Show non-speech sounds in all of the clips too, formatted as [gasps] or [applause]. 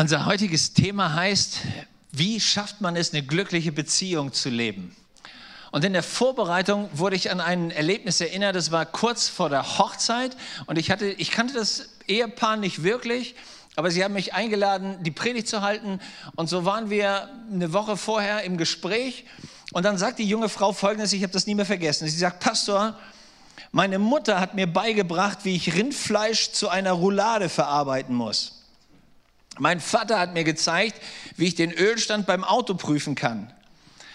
Unser heutiges Thema heißt, wie schafft man es, eine glückliche Beziehung zu leben? Und in der Vorbereitung wurde ich an ein Erlebnis erinnert, das war kurz vor der Hochzeit und ich, hatte, ich kannte das Ehepaar nicht wirklich, aber sie haben mich eingeladen, die Predigt zu halten und so waren wir eine Woche vorher im Gespräch und dann sagt die junge Frau folgendes, ich habe das nie mehr vergessen. Sie sagt, Pastor, meine Mutter hat mir beigebracht, wie ich Rindfleisch zu einer Roulade verarbeiten muss. Mein Vater hat mir gezeigt, wie ich den Ölstand beim Auto prüfen kann.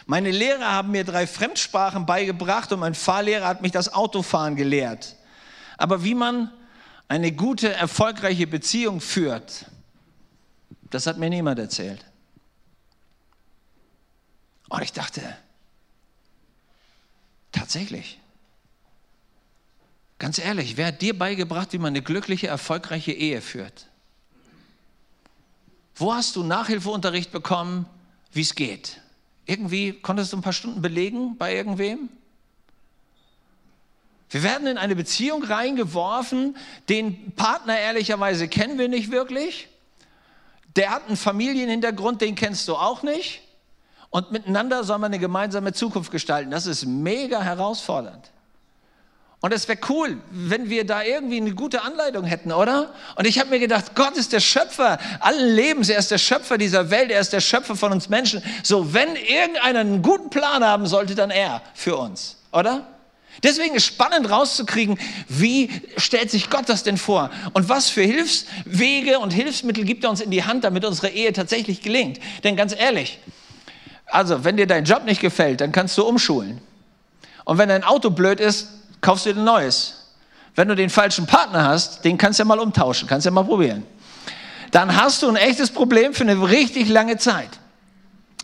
Meine Lehrer haben mir drei Fremdsprachen beigebracht und mein Fahrlehrer hat mich das Autofahren gelehrt. Aber wie man eine gute, erfolgreiche Beziehung führt, das hat mir niemand erzählt. Und ich dachte, tatsächlich, ganz ehrlich, wer hat dir beigebracht, wie man eine glückliche, erfolgreiche Ehe führt? Wo hast du Nachhilfeunterricht bekommen, wie es geht? Irgendwie konntest du ein paar Stunden belegen bei irgendwem? Wir werden in eine Beziehung reingeworfen, den Partner ehrlicherweise kennen wir nicht wirklich. Der hat einen Familienhintergrund, den kennst du auch nicht. Und miteinander soll man eine gemeinsame Zukunft gestalten. Das ist mega herausfordernd. Und es wäre cool, wenn wir da irgendwie eine gute Anleitung hätten, oder? Und ich habe mir gedacht, Gott ist der Schöpfer allen Lebens, er ist der Schöpfer dieser Welt, er ist der Schöpfer von uns Menschen. So, wenn irgendeiner einen guten Plan haben sollte, dann er für uns, oder? Deswegen ist spannend rauszukriegen, wie stellt sich Gott das denn vor? Und was für Hilfswege und Hilfsmittel gibt er uns in die Hand, damit unsere Ehe tatsächlich gelingt? Denn ganz ehrlich, also wenn dir dein Job nicht gefällt, dann kannst du umschulen. Und wenn dein Auto blöd ist, kaufst du dir ein neues. Wenn du den falschen Partner hast, den kannst du ja mal umtauschen, kannst du ja mal probieren. Dann hast du ein echtes Problem für eine richtig lange Zeit.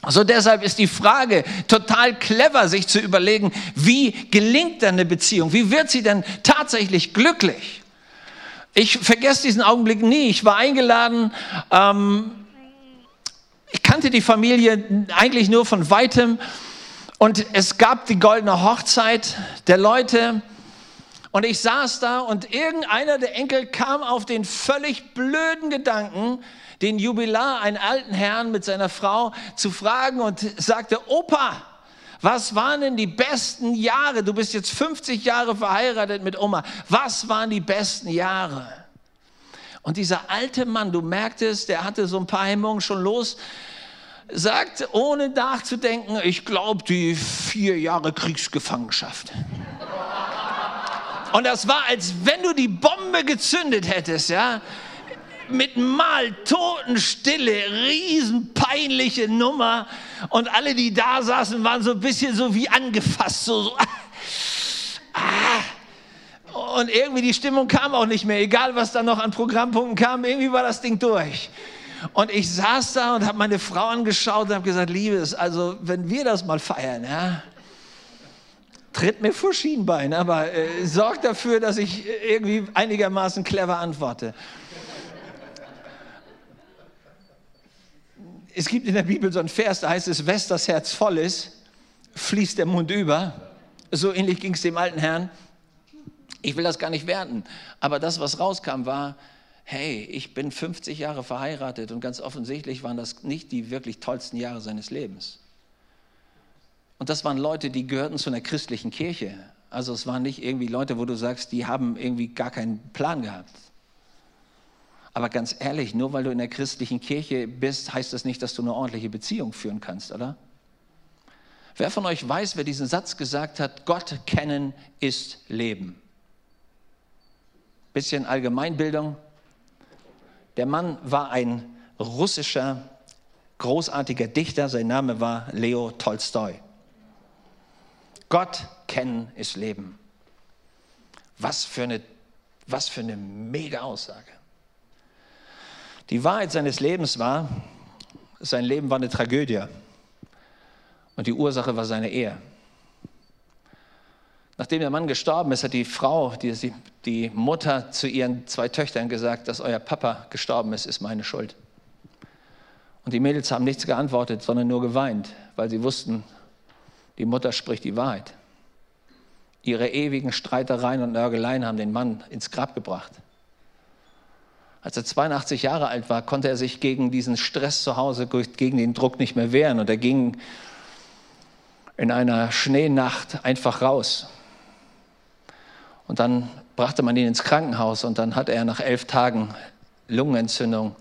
So deshalb ist die Frage total clever, sich zu überlegen, wie gelingt denn eine Beziehung? Wie wird sie denn tatsächlich glücklich? Ich vergesse diesen Augenblick nie. Ich war eingeladen. Ähm, ich kannte die Familie eigentlich nur von weitem. Und es gab die goldene Hochzeit der Leute. Und ich saß da und irgendeiner der Enkel kam auf den völlig blöden Gedanken, den Jubilar, einen alten Herrn mit seiner Frau, zu fragen und sagte, Opa, was waren denn die besten Jahre? Du bist jetzt 50 Jahre verheiratet mit Oma. Was waren die besten Jahre? Und dieser alte Mann, du merktest, der hatte so ein paar Hemmungen schon los, sagt, ohne nachzudenken, ich glaube, die vier Jahre Kriegsgefangenschaft. Und das war, als wenn du die Bombe gezündet hättest, ja. Mit mal Totenstille, riesenpeinliche Nummer. Und alle, die da saßen, waren so ein bisschen so wie angefasst, so, so ah. Und irgendwie die Stimmung kam auch nicht mehr, egal was da noch an Programmpunkten kam, irgendwie war das Ding durch. Und ich saß da und habe meine Frau angeschaut und habe gesagt, Liebes, also wenn wir das mal feiern, ja, tritt mir vor Schienbein, aber äh, sorgt dafür, dass ich irgendwie einigermaßen clever antworte. Es gibt in der Bibel so einen Vers, da heißt es, wes das Herz voll ist, fließt der Mund über. So ähnlich ging es dem alten Herrn. Ich will das gar nicht werten, aber das, was rauskam, war, hey, ich bin 50 Jahre verheiratet und ganz offensichtlich waren das nicht die wirklich tollsten Jahre seines Lebens. Und das waren Leute, die gehörten zu einer christlichen Kirche. Also es waren nicht irgendwie Leute, wo du sagst, die haben irgendwie gar keinen Plan gehabt. Aber ganz ehrlich, nur weil du in der christlichen Kirche bist, heißt das nicht, dass du eine ordentliche Beziehung führen kannst, oder? Wer von euch weiß, wer diesen Satz gesagt hat, Gott kennen ist Leben? Bisschen Allgemeinbildung. Der Mann war ein russischer, großartiger Dichter, sein Name war Leo Tolstoi. Gott kennen ist Leben. Was für eine, was für eine mega Aussage. Die Wahrheit seines Lebens war, sein Leben war eine Tragödie. Und die Ursache war seine Ehe. Nachdem der Mann gestorben ist, hat die Frau, die, die Mutter zu ihren zwei Töchtern gesagt, dass euer Papa gestorben ist, ist meine Schuld. Und die Mädels haben nichts geantwortet, sondern nur geweint, weil sie wussten, die Mutter spricht die Wahrheit. Ihre ewigen Streitereien und Nörgeleien haben den Mann ins Grab gebracht. Als er 82 Jahre alt war, konnte er sich gegen diesen Stress zu Hause, gegen den Druck nicht mehr wehren. Und er ging in einer Schneenacht einfach raus. Und dann brachte man ihn ins Krankenhaus und dann hat er nach elf Tagen Lungenentzündung,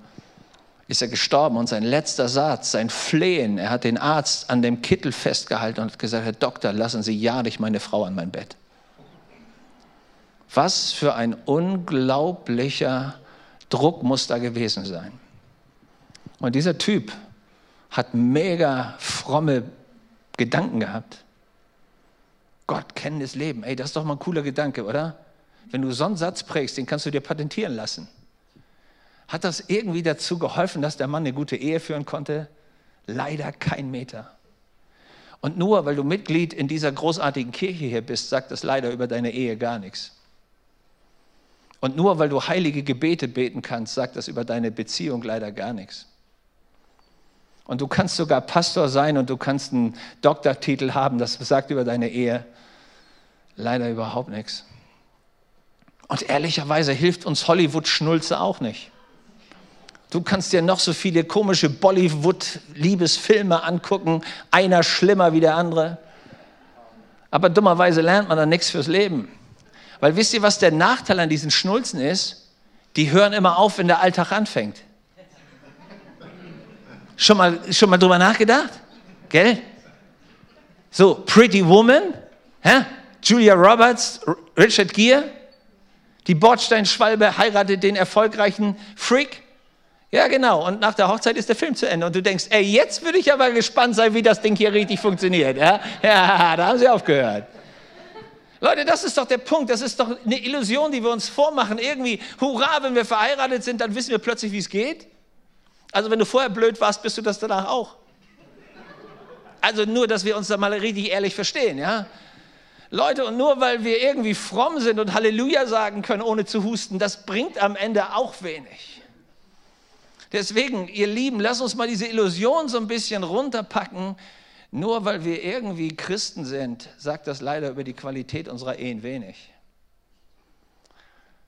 ist er gestorben. Und sein letzter Satz, sein Flehen, er hat den Arzt an dem Kittel festgehalten und hat gesagt, Herr Doktor, lassen Sie ja nicht meine Frau an mein Bett. Was für ein unglaublicher Druck muss da gewesen sein. Und dieser Typ hat mega fromme Gedanken gehabt. Gott kennen das Leben. Ey, das ist doch mal ein cooler Gedanke, oder? Wenn du so einen Satz prägst, den kannst du dir patentieren lassen. Hat das irgendwie dazu geholfen, dass der Mann eine gute Ehe führen konnte? Leider kein Meter. Und nur weil du Mitglied in dieser großartigen Kirche hier bist, sagt das leider über deine Ehe gar nichts. Und nur weil du heilige Gebete beten kannst, sagt das über deine Beziehung leider gar nichts. Und du kannst sogar Pastor sein und du kannst einen Doktortitel haben, das sagt über deine Ehe leider überhaupt nichts. Und ehrlicherweise hilft uns Hollywood-Schnulze auch nicht. Du kannst dir noch so viele komische Bollywood-Liebesfilme angucken, einer schlimmer wie der andere. Aber dummerweise lernt man dann nichts fürs Leben. Weil wisst ihr, was der Nachteil an diesen Schnulzen ist? Die hören immer auf, wenn der Alltag anfängt. Schon mal, schon mal drüber nachgedacht? Gell? So, Pretty Woman, hä? Julia Roberts, Richard Gere, die Bordsteinschwalbe heiratet den erfolgreichen Freak. Ja, genau. Und nach der Hochzeit ist der Film zu Ende. Und du denkst, ey, jetzt würde ich aber gespannt sein, wie das Ding hier richtig funktioniert. Ja, [laughs] ja da haben sie aufgehört. Leute, das ist doch der Punkt. Das ist doch eine Illusion, die wir uns vormachen. Irgendwie, hurra, wenn wir verheiratet sind, dann wissen wir plötzlich, wie es geht. Also, wenn du vorher blöd warst, bist du das danach auch. Also nur, dass wir uns da mal richtig ehrlich verstehen, ja. Leute, und nur weil wir irgendwie fromm sind und Halleluja sagen können, ohne zu husten, das bringt am Ende auch wenig. Deswegen, ihr Lieben, lasst uns mal diese Illusion so ein bisschen runterpacken. Nur weil wir irgendwie Christen sind, sagt das leider über die Qualität unserer Ehen wenig.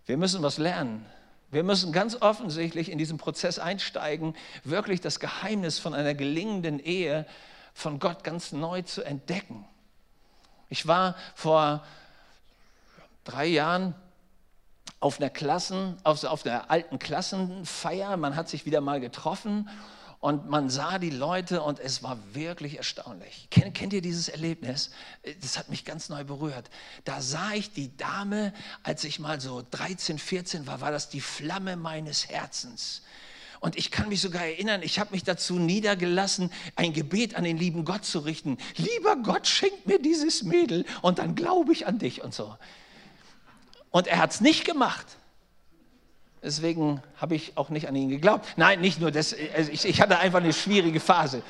Wir müssen was lernen. Wir müssen ganz offensichtlich in diesen Prozess einsteigen, wirklich das Geheimnis von einer gelingenden Ehe von Gott ganz neu zu entdecken. Ich war vor drei Jahren auf einer Klassen, auf, auf einer alten Klassenfeier. Man hat sich wieder mal getroffen und man sah die Leute und es war wirklich erstaunlich. Kennt, kennt, ihr dieses Erlebnis? Das hat mich ganz neu berührt. Da sah ich die Dame, als ich mal so 13, 14 war, war das die Flamme meines Herzens. Und ich kann mich sogar erinnern, ich habe mich dazu niedergelassen, ein Gebet an den lieben Gott zu richten. Lieber Gott, schenk mir dieses Mädel und dann glaube ich an dich und so. Und er hat es nicht gemacht. Deswegen habe ich auch nicht an ihn geglaubt. Nein, nicht nur das, also ich, ich hatte einfach eine schwierige Phase.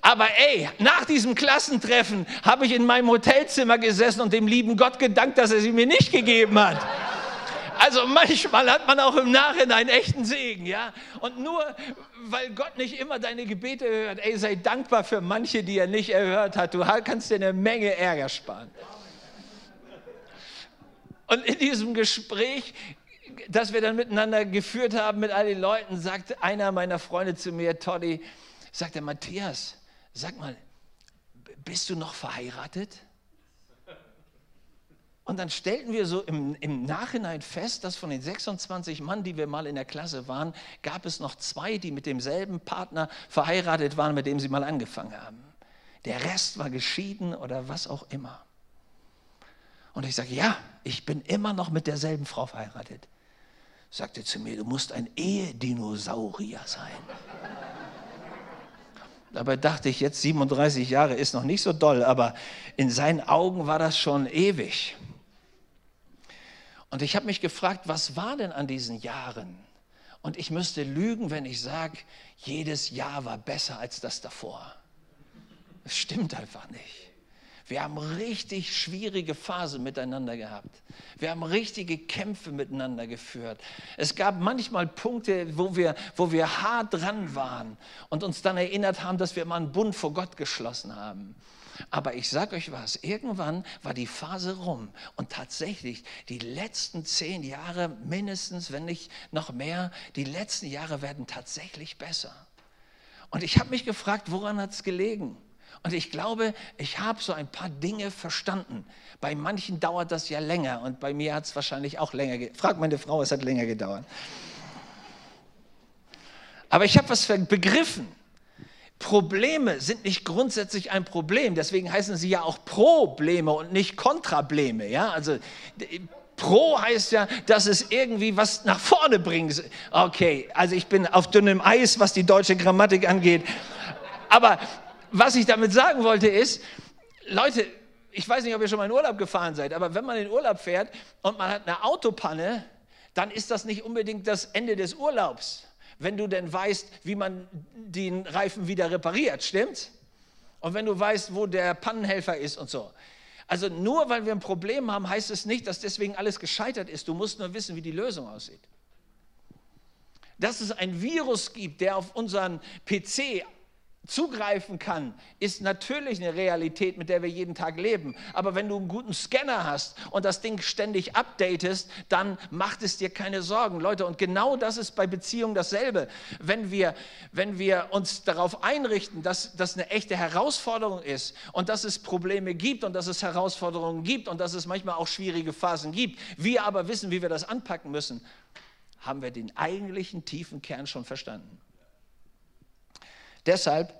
Aber ey, nach diesem Klassentreffen habe ich in meinem Hotelzimmer gesessen und dem lieben Gott gedankt, dass er sie mir nicht gegeben hat. Also manchmal hat man auch im Nachhinein echten Segen, ja. Und nur weil Gott nicht immer deine Gebete hört, ey, sei dankbar für manche, die er nicht erhört hat. Du kannst dir eine Menge Ärger sparen. Und in diesem Gespräch das wir dann miteinander geführt haben mit all den Leuten, sagt einer meiner Freunde zu mir, Toddy, sagt er, Matthias, sag mal, bist du noch verheiratet? Und dann stellten wir so im, im, Nachhinein fest, dass von den 26 Mann, die wir mal in der Klasse waren, gab es noch zwei, die mit demselben Partner verheiratet waren, mit dem sie mal angefangen haben. Der Rest war geschieden oder was auch immer. Und ich sage, ja, ich bin immer noch mit derselben Frau verheiratet sagte zu mir, du musst ein Ehedinosaurier sein. Dabei dachte ich, jetzt 37 Jahre ist noch nicht so doll, aber in seinen Augen war das schon ewig. Und ich habe mich gefragt, was war denn an diesen Jahren? Und ich müsste lügen, wenn ich sage, jedes Jahr war besser als das davor. Das stimmt einfach nicht. Wir haben richtig schwierige Phasen miteinander gehabt. Wir haben richtige Kämpfe miteinander geführt. Es gab manchmal Punkte, wo wir, wo wir hart dran waren und uns dann erinnert haben, dass wir mal einen Bund vor Gott geschlossen haben. Aber ich sage euch was, irgendwann war die Phase rum und tatsächlich die letzten zehn Jahre mindestens, wenn nicht noch mehr, die letzten Jahre werden tatsächlich besser. Und ich habe mich gefragt, woran hat es gelegen? Und ich glaube, ich habe so ein paar Dinge verstanden. Bei manchen dauert das ja länger und bei mir hat es wahrscheinlich auch länger gedauert. Frag meine Frau, es hat länger gedauert. Aber ich habe was begriffen. Probleme sind nicht grundsätzlich ein Problem, deswegen heißen sie ja auch Probleme und nicht Kontrableme. Ja? Also Pro heißt ja, dass es irgendwie was nach vorne bringt. Okay, also ich bin auf dünnem Eis, was die deutsche Grammatik angeht. Aber was ich damit sagen wollte ist, Leute, ich weiß nicht, ob ihr schon mal in Urlaub gefahren seid, aber wenn man in Urlaub fährt und man hat eine Autopanne, dann ist das nicht unbedingt das Ende des Urlaubs wenn du denn weißt, wie man den Reifen wieder repariert, stimmt's? Und wenn du weißt, wo der Pannenhelfer ist und so. Also nur weil wir ein Problem haben, heißt es nicht, dass deswegen alles gescheitert ist. Du musst nur wissen, wie die Lösung aussieht. Dass es ein Virus gibt, der auf unseren PC zugreifen kann, ist natürlich eine Realität, mit der wir jeden Tag leben. Aber wenn du einen guten Scanner hast und das Ding ständig updatest, dann macht es dir keine Sorgen. Leute, und genau das ist bei Beziehungen dasselbe. Wenn wir, wenn wir uns darauf einrichten, dass das eine echte Herausforderung ist und dass es Probleme gibt und dass es Herausforderungen gibt und dass es manchmal auch schwierige Phasen gibt, wir aber wissen, wie wir das anpacken müssen, haben wir den eigentlichen tiefen Kern schon verstanden. Deshalb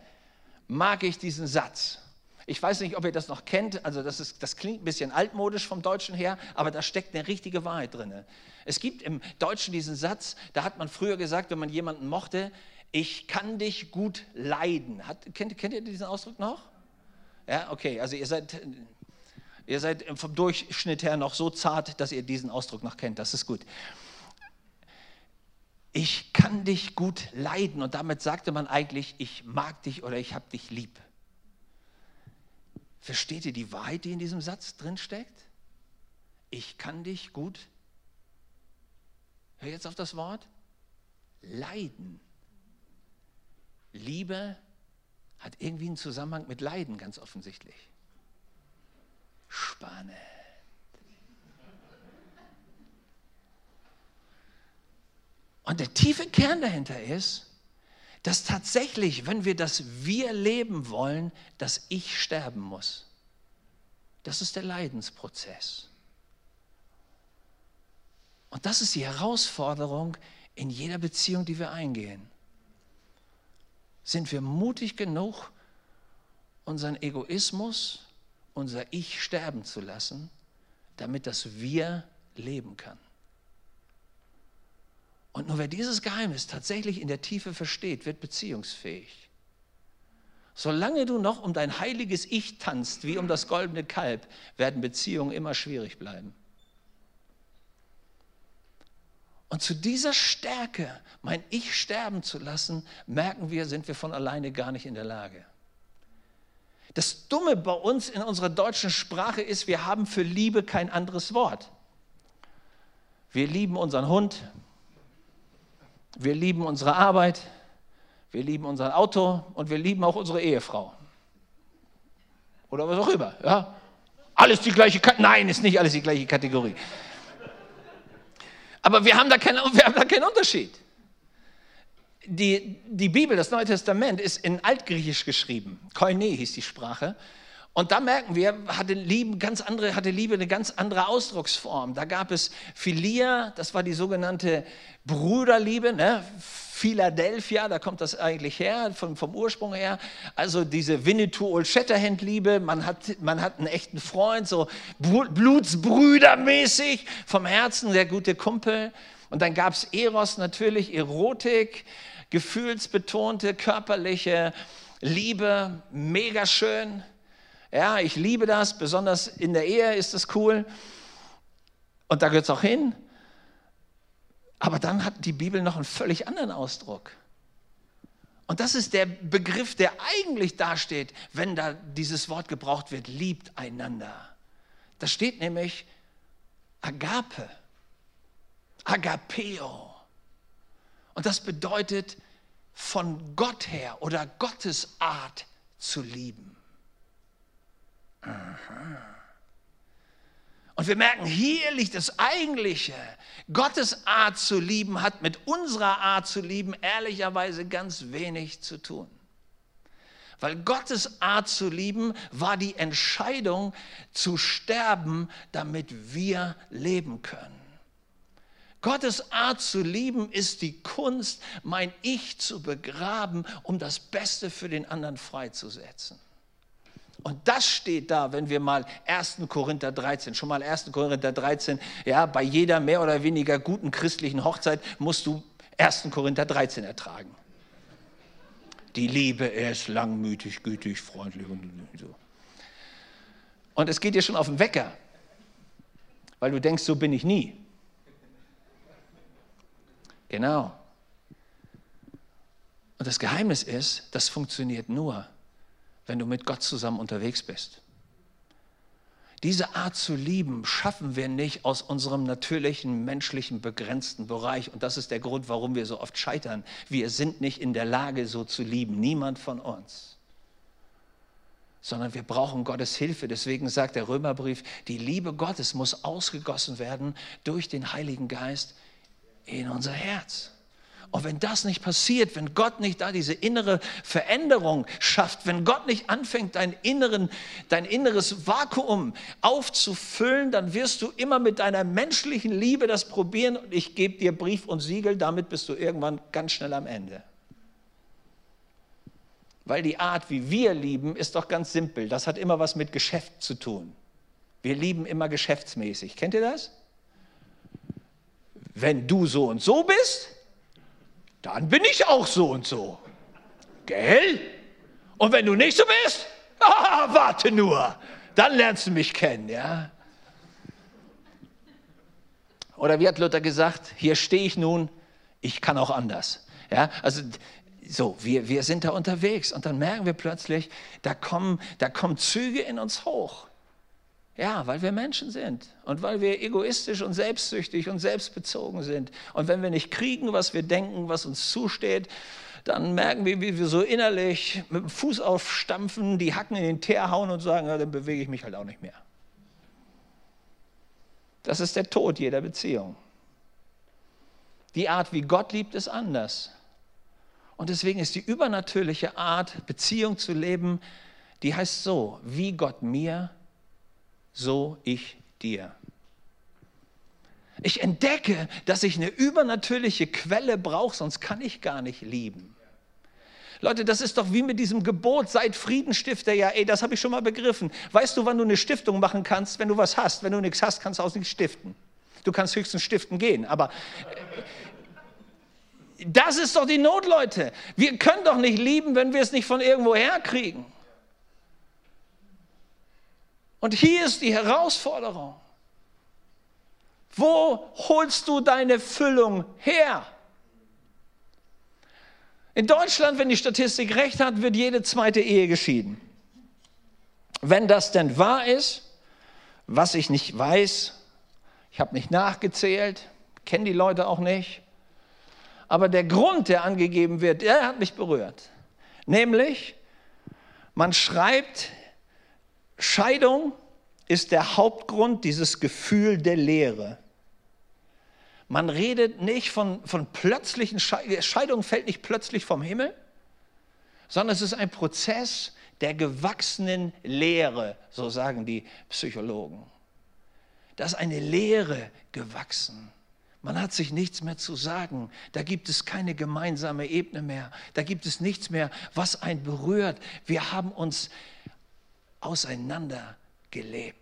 mag ich diesen Satz. Ich weiß nicht, ob ihr das noch kennt, also das, ist, das klingt ein bisschen altmodisch vom Deutschen her, aber da steckt eine richtige Wahrheit drin. Es gibt im Deutschen diesen Satz, da hat man früher gesagt, wenn man jemanden mochte, ich kann dich gut leiden. Hat, kennt, kennt ihr diesen Ausdruck noch? Ja, okay, also ihr seid, ihr seid vom Durchschnitt her noch so zart, dass ihr diesen Ausdruck noch kennt, das ist gut ich kann dich gut leiden. Und damit sagte man eigentlich, ich mag dich oder ich habe dich lieb. Versteht ihr die Wahrheit, die in diesem Satz drin steckt? Ich kann dich gut. Hör jetzt auf das Wort. Leiden. Liebe hat irgendwie einen Zusammenhang mit Leiden, ganz offensichtlich. Spannend. Und der tiefe Kern dahinter ist, dass tatsächlich, wenn wir das Wir leben wollen, dass Ich sterben muss. Das ist der Leidensprozess. Und das ist die Herausforderung in jeder Beziehung, die wir eingehen. Sind wir mutig genug, unseren Egoismus, unser Ich sterben zu lassen, damit das Wir leben kann? Und nur wer dieses Geheimnis tatsächlich in der Tiefe versteht, wird beziehungsfähig. Solange du noch um dein heiliges Ich tanzt, wie um das goldene Kalb, werden Beziehungen immer schwierig bleiben. Und zu dieser Stärke, mein Ich sterben zu lassen, merken wir, sind wir von alleine gar nicht in der Lage. Das Dumme bei uns in unserer deutschen Sprache ist, wir haben für Liebe kein anderes Wort. Wir lieben unseren Hund, wir lieben unsere Arbeit, wir lieben unser Auto und wir lieben auch unsere Ehefrau. Oder was auch immer. Ja? Alles die gleiche Kategorie. Nein, ist nicht alles die gleiche Kategorie. Aber wir haben da keinen, wir haben da keinen Unterschied. Die, die Bibel, das Neue Testament, ist in Altgriechisch geschrieben. Koine hieß die Sprache. Und da merken wir, hatte Liebe, ganz andere, hatte Liebe eine ganz andere Ausdrucksform. Da gab es Philia, das war die sogenannte Bruderliebe, ne? Philadelphia, da kommt das eigentlich her, vom, vom Ursprung her. Also diese Winnetou Old Shatterhand Liebe, man hat, man hat einen echten Freund, so Blutsbrüdermäßig, vom Herzen der gute Kumpel. Und dann gab es Eros natürlich, Erotik, gefühlsbetonte, körperliche Liebe, mega schön. Ja, ich liebe das, besonders in der Ehe ist das cool. Und da gehört es auch hin. Aber dann hat die Bibel noch einen völlig anderen Ausdruck. Und das ist der Begriff, der eigentlich dasteht, wenn da dieses Wort gebraucht wird, liebt einander. Da steht nämlich Agape, Agapeo. Und das bedeutet von Gott her oder Gottes Art zu lieben. Und wir merken, hier liegt das Eigentliche. Gottes Art zu lieben hat mit unserer Art zu lieben ehrlicherweise ganz wenig zu tun. Weil Gottes Art zu lieben war die Entscheidung zu sterben, damit wir leben können. Gottes Art zu lieben ist die Kunst, mein Ich zu begraben, um das Beste für den anderen freizusetzen. Und das steht da, wenn wir mal 1. Korinther 13, schon mal 1. Korinther 13, ja, bei jeder mehr oder weniger guten christlichen Hochzeit musst du 1. Korinther 13 ertragen. Die Liebe ist langmütig, gütig, freundlich und so. Und es geht dir schon auf den Wecker, weil du denkst, so bin ich nie. Genau. Und das Geheimnis ist, das funktioniert nur, wenn du mit Gott zusammen unterwegs bist. Diese Art zu lieben schaffen wir nicht aus unserem natürlichen, menschlichen, begrenzten Bereich. Und das ist der Grund, warum wir so oft scheitern. Wir sind nicht in der Lage, so zu lieben. Niemand von uns. Sondern wir brauchen Gottes Hilfe. Deswegen sagt der Römerbrief, die Liebe Gottes muss ausgegossen werden durch den Heiligen Geist in unser Herz. Und wenn das nicht passiert, wenn Gott nicht da diese innere Veränderung schafft, wenn Gott nicht anfängt, dein, inneren, dein inneres Vakuum aufzufüllen, dann wirst du immer mit deiner menschlichen Liebe das probieren und ich gebe dir Brief und Siegel, damit bist du irgendwann ganz schnell am Ende. Weil die Art, wie wir lieben, ist doch ganz simpel. Das hat immer was mit Geschäft zu tun. Wir lieben immer geschäftsmäßig. Kennt ihr das? Wenn du so und so bist, dann bin ich auch so und so. Gell? Und wenn du nicht so bist, [laughs] warte nur, dann lernst du mich kennen, ja? Oder wie hat Luther gesagt, hier stehe ich nun, ich kann auch anders. Ja, also so, wir, wir sind da unterwegs und dann merken wir plötzlich, da kommen, da kommen Züge in uns hoch. Ja, weil wir Menschen sind und weil wir egoistisch und selbstsüchtig und selbstbezogen sind. Und wenn wir nicht kriegen, was wir denken, was uns zusteht, dann merken wir, wie wir so innerlich mit dem Fuß aufstampfen, die Hacken in den Teer hauen und sagen, ja, dann bewege ich mich halt auch nicht mehr. Das ist der Tod jeder Beziehung. Die Art, wie Gott liebt, ist anders. Und deswegen ist die übernatürliche Art, Beziehung zu leben, die heißt so, wie Gott mir so ich dir. Ich entdecke, dass ich eine übernatürliche Quelle brauche, sonst kann ich gar nicht lieben. Leute, das ist doch wie mit diesem Gebot, seid Friedenstifter. Ja, ey, das habe ich schon mal begriffen. Weißt du, wann du eine Stiftung machen kannst, wenn du was hast? Wenn du nichts hast, kannst du auch nichts stiften. Du kannst höchstens stiften gehen, aber äh, das ist doch die Not, Leute. Wir können doch nicht lieben, wenn wir es nicht von irgendwo her kriegen. Und hier ist die Herausforderung. Wo holst du deine Füllung her? In Deutschland, wenn die Statistik recht hat, wird jede zweite Ehe geschieden. Wenn das denn wahr ist, was ich nicht weiß, ich habe nicht nachgezählt, kenne die Leute auch nicht, aber der Grund, der angegeben wird, der hat mich berührt. Nämlich, man schreibt Scheidung ist der Hauptgrund dieses Gefühl der Leere. Man redet nicht von, von plötzlichen Scheidungen, Scheidung fällt nicht plötzlich vom Himmel, sondern es ist ein Prozess der gewachsenen Leere, so sagen die Psychologen. Da ist eine Leere gewachsen. Man hat sich nichts mehr zu sagen. Da gibt es keine gemeinsame Ebene mehr. Da gibt es nichts mehr, was einen berührt. Wir haben uns auseinander gelebt.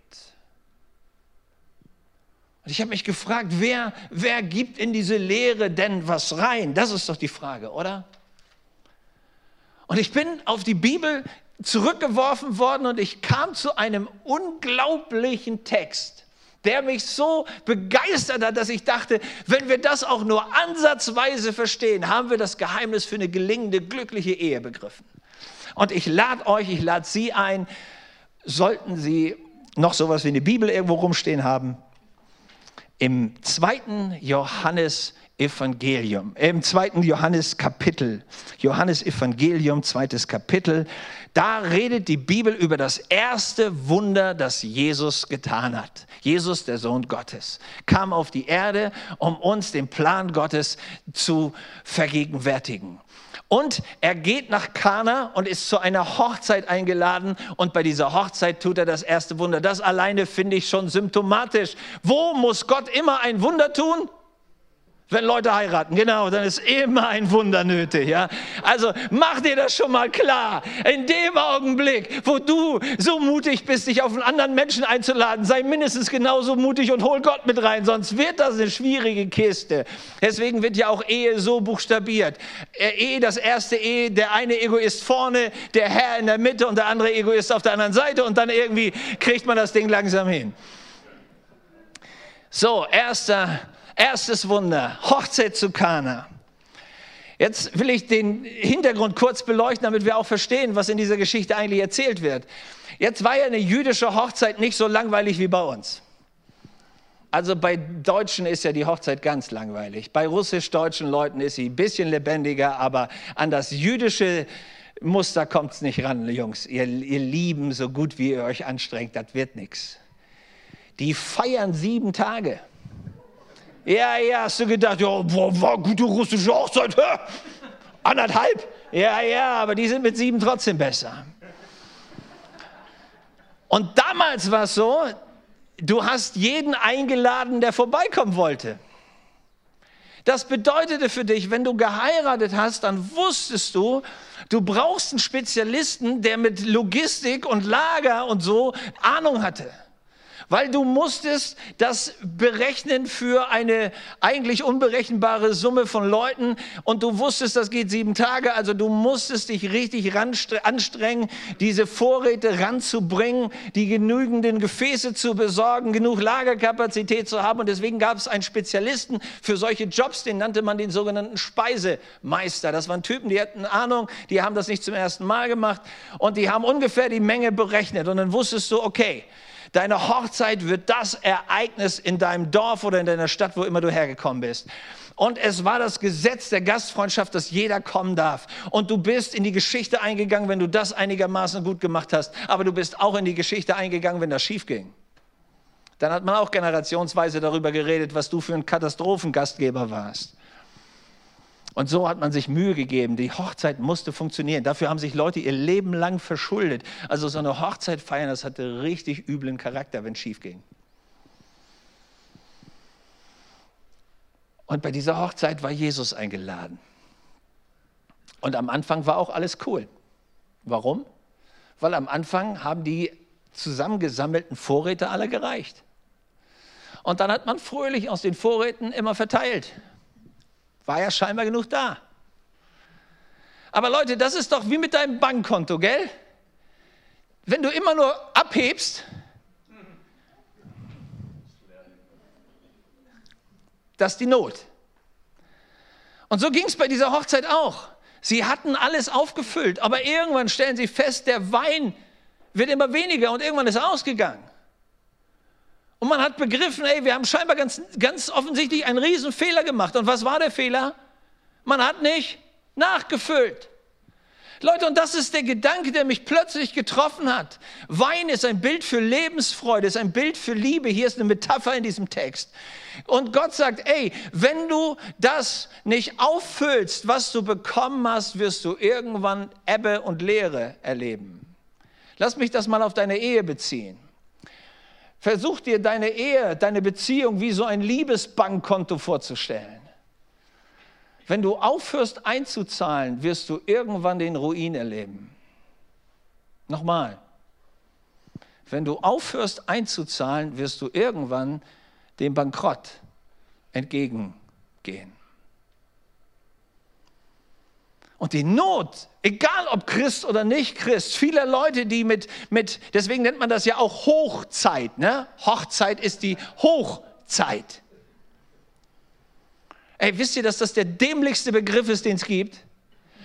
Und ich habe mich gefragt, wer, wer gibt in diese Lehre denn was rein? Das ist doch die Frage, oder? Und ich bin auf die Bibel zurückgeworfen worden und ich kam zu einem unglaublichen Text, der mich so begeistert hat, dass ich dachte, wenn wir das auch nur ansatzweise verstehen, haben wir das Geheimnis für eine gelingende, glückliche Ehe begriffen. Und ich lade euch, ich lade Sie ein, sollten Sie noch sowas wie eine Bibel irgendwo rumstehen haben, im zweiten Johannes Evangelium, im zweiten Johannes Kapitel, Johannes Evangelium, zweites Kapitel, da redet die Bibel über das erste Wunder, das Jesus getan hat. Jesus, der Sohn Gottes, kam auf die Erde, um uns den Plan Gottes zu vergegenwärtigen. Und er geht nach Kana und ist zu einer Hochzeit eingeladen. Und bei dieser Hochzeit tut er das erste Wunder. Das alleine finde ich schon symptomatisch. Wo muss Gott immer ein Wunder tun? Wenn Leute heiraten, genau, dann ist immer ein Wunder nötig. Ja? Also mach dir das schon mal klar. In dem Augenblick, wo du so mutig bist, dich auf einen anderen Menschen einzuladen, sei mindestens genauso mutig und hol Gott mit rein, sonst wird das eine schwierige Kiste. Deswegen wird ja auch Ehe so buchstabiert. Äh, Ehe, das erste Ehe, der eine Egoist vorne, der Herr in der Mitte und der andere Egoist auf der anderen Seite und dann irgendwie kriegt man das Ding langsam hin. So, erster Erstes Wunder, Hochzeit zu Kana. Jetzt will ich den Hintergrund kurz beleuchten, damit wir auch verstehen, was in dieser Geschichte eigentlich erzählt wird. Jetzt war ja eine jüdische Hochzeit nicht so langweilig wie bei uns. Also bei Deutschen ist ja die Hochzeit ganz langweilig. Bei russisch-deutschen Leuten ist sie ein bisschen lebendiger, aber an das jüdische Muster kommt es nicht ran, Jungs. Ihr, ihr Lieben, so gut wie ihr euch anstrengt, das wird nichts. Die feiern sieben Tage. Ja, ja, hast du gedacht, ja, boah, war gute russische Hochzeit. Hä? Anderthalb? Ja, ja, aber die sind mit sieben trotzdem besser. Und damals war es so, du hast jeden eingeladen, der vorbeikommen wollte. Das bedeutete für dich, wenn du geheiratet hast, dann wusstest du, du brauchst einen Spezialisten, der mit Logistik und Lager und so Ahnung hatte weil du musstest das berechnen für eine eigentlich unberechenbare Summe von Leuten. Und du wusstest, das geht sieben Tage, also du musstest dich richtig anstrengen, diese Vorräte ranzubringen, die genügenden Gefäße zu besorgen, genug Lagerkapazität zu haben. Und deswegen gab es einen Spezialisten für solche Jobs, den nannte man den sogenannten Speisemeister. Das waren Typen, die hatten Ahnung, die haben das nicht zum ersten Mal gemacht. Und die haben ungefähr die Menge berechnet. Und dann wusstest du, okay, Deine Hochzeit wird das Ereignis in deinem Dorf oder in deiner Stadt, wo immer du hergekommen bist. Und es war das Gesetz der Gastfreundschaft, dass jeder kommen darf. Und du bist in die Geschichte eingegangen, wenn du das einigermaßen gut gemacht hast. Aber du bist auch in die Geschichte eingegangen, wenn das schief ging. Dann hat man auch generationsweise darüber geredet, was du für ein Katastrophengastgeber warst. Und so hat man sich Mühe gegeben. Die Hochzeit musste funktionieren. Dafür haben sich Leute ihr Leben lang verschuldet. Also so eine Hochzeit feiern, das hatte richtig üblen Charakter, wenn es schief ging. Und bei dieser Hochzeit war Jesus eingeladen. Und am Anfang war auch alles cool. Warum? Weil am Anfang haben die zusammengesammelten Vorräte alle gereicht. Und dann hat man fröhlich aus den Vorräten immer verteilt. War ja scheinbar genug da. Aber Leute, das ist doch wie mit deinem Bankkonto, gell? Wenn du immer nur abhebst, das ist die Not. Und so ging es bei dieser Hochzeit auch. Sie hatten alles aufgefüllt, aber irgendwann stellen sie fest, der Wein wird immer weniger und irgendwann ist er ausgegangen. Und man hat begriffen, ey, wir haben scheinbar ganz, ganz offensichtlich einen Riesenfehler gemacht. Und was war der Fehler? Man hat nicht nachgefüllt. Leute, und das ist der Gedanke, der mich plötzlich getroffen hat. Wein ist ein Bild für Lebensfreude, ist ein Bild für Liebe. Hier ist eine Metapher in diesem Text. Und Gott sagt, ey, wenn du das nicht auffüllst, was du bekommen hast, wirst du irgendwann Ebbe und Leere erleben. Lass mich das mal auf deine Ehe beziehen. Versuch dir deine Ehe, deine Beziehung wie so ein Liebesbankkonto vorzustellen. Wenn du aufhörst einzuzahlen, wirst du irgendwann den Ruin erleben. Nochmal. Wenn du aufhörst einzuzahlen, wirst du irgendwann dem Bankrott entgegengehen. Und die Not, egal ob Christ oder nicht Christ, viele Leute, die mit, mit deswegen nennt man das ja auch Hochzeit, ne? Hochzeit ist die Hochzeit. Ey, wisst ihr, dass das der dämlichste Begriff ist, den es gibt?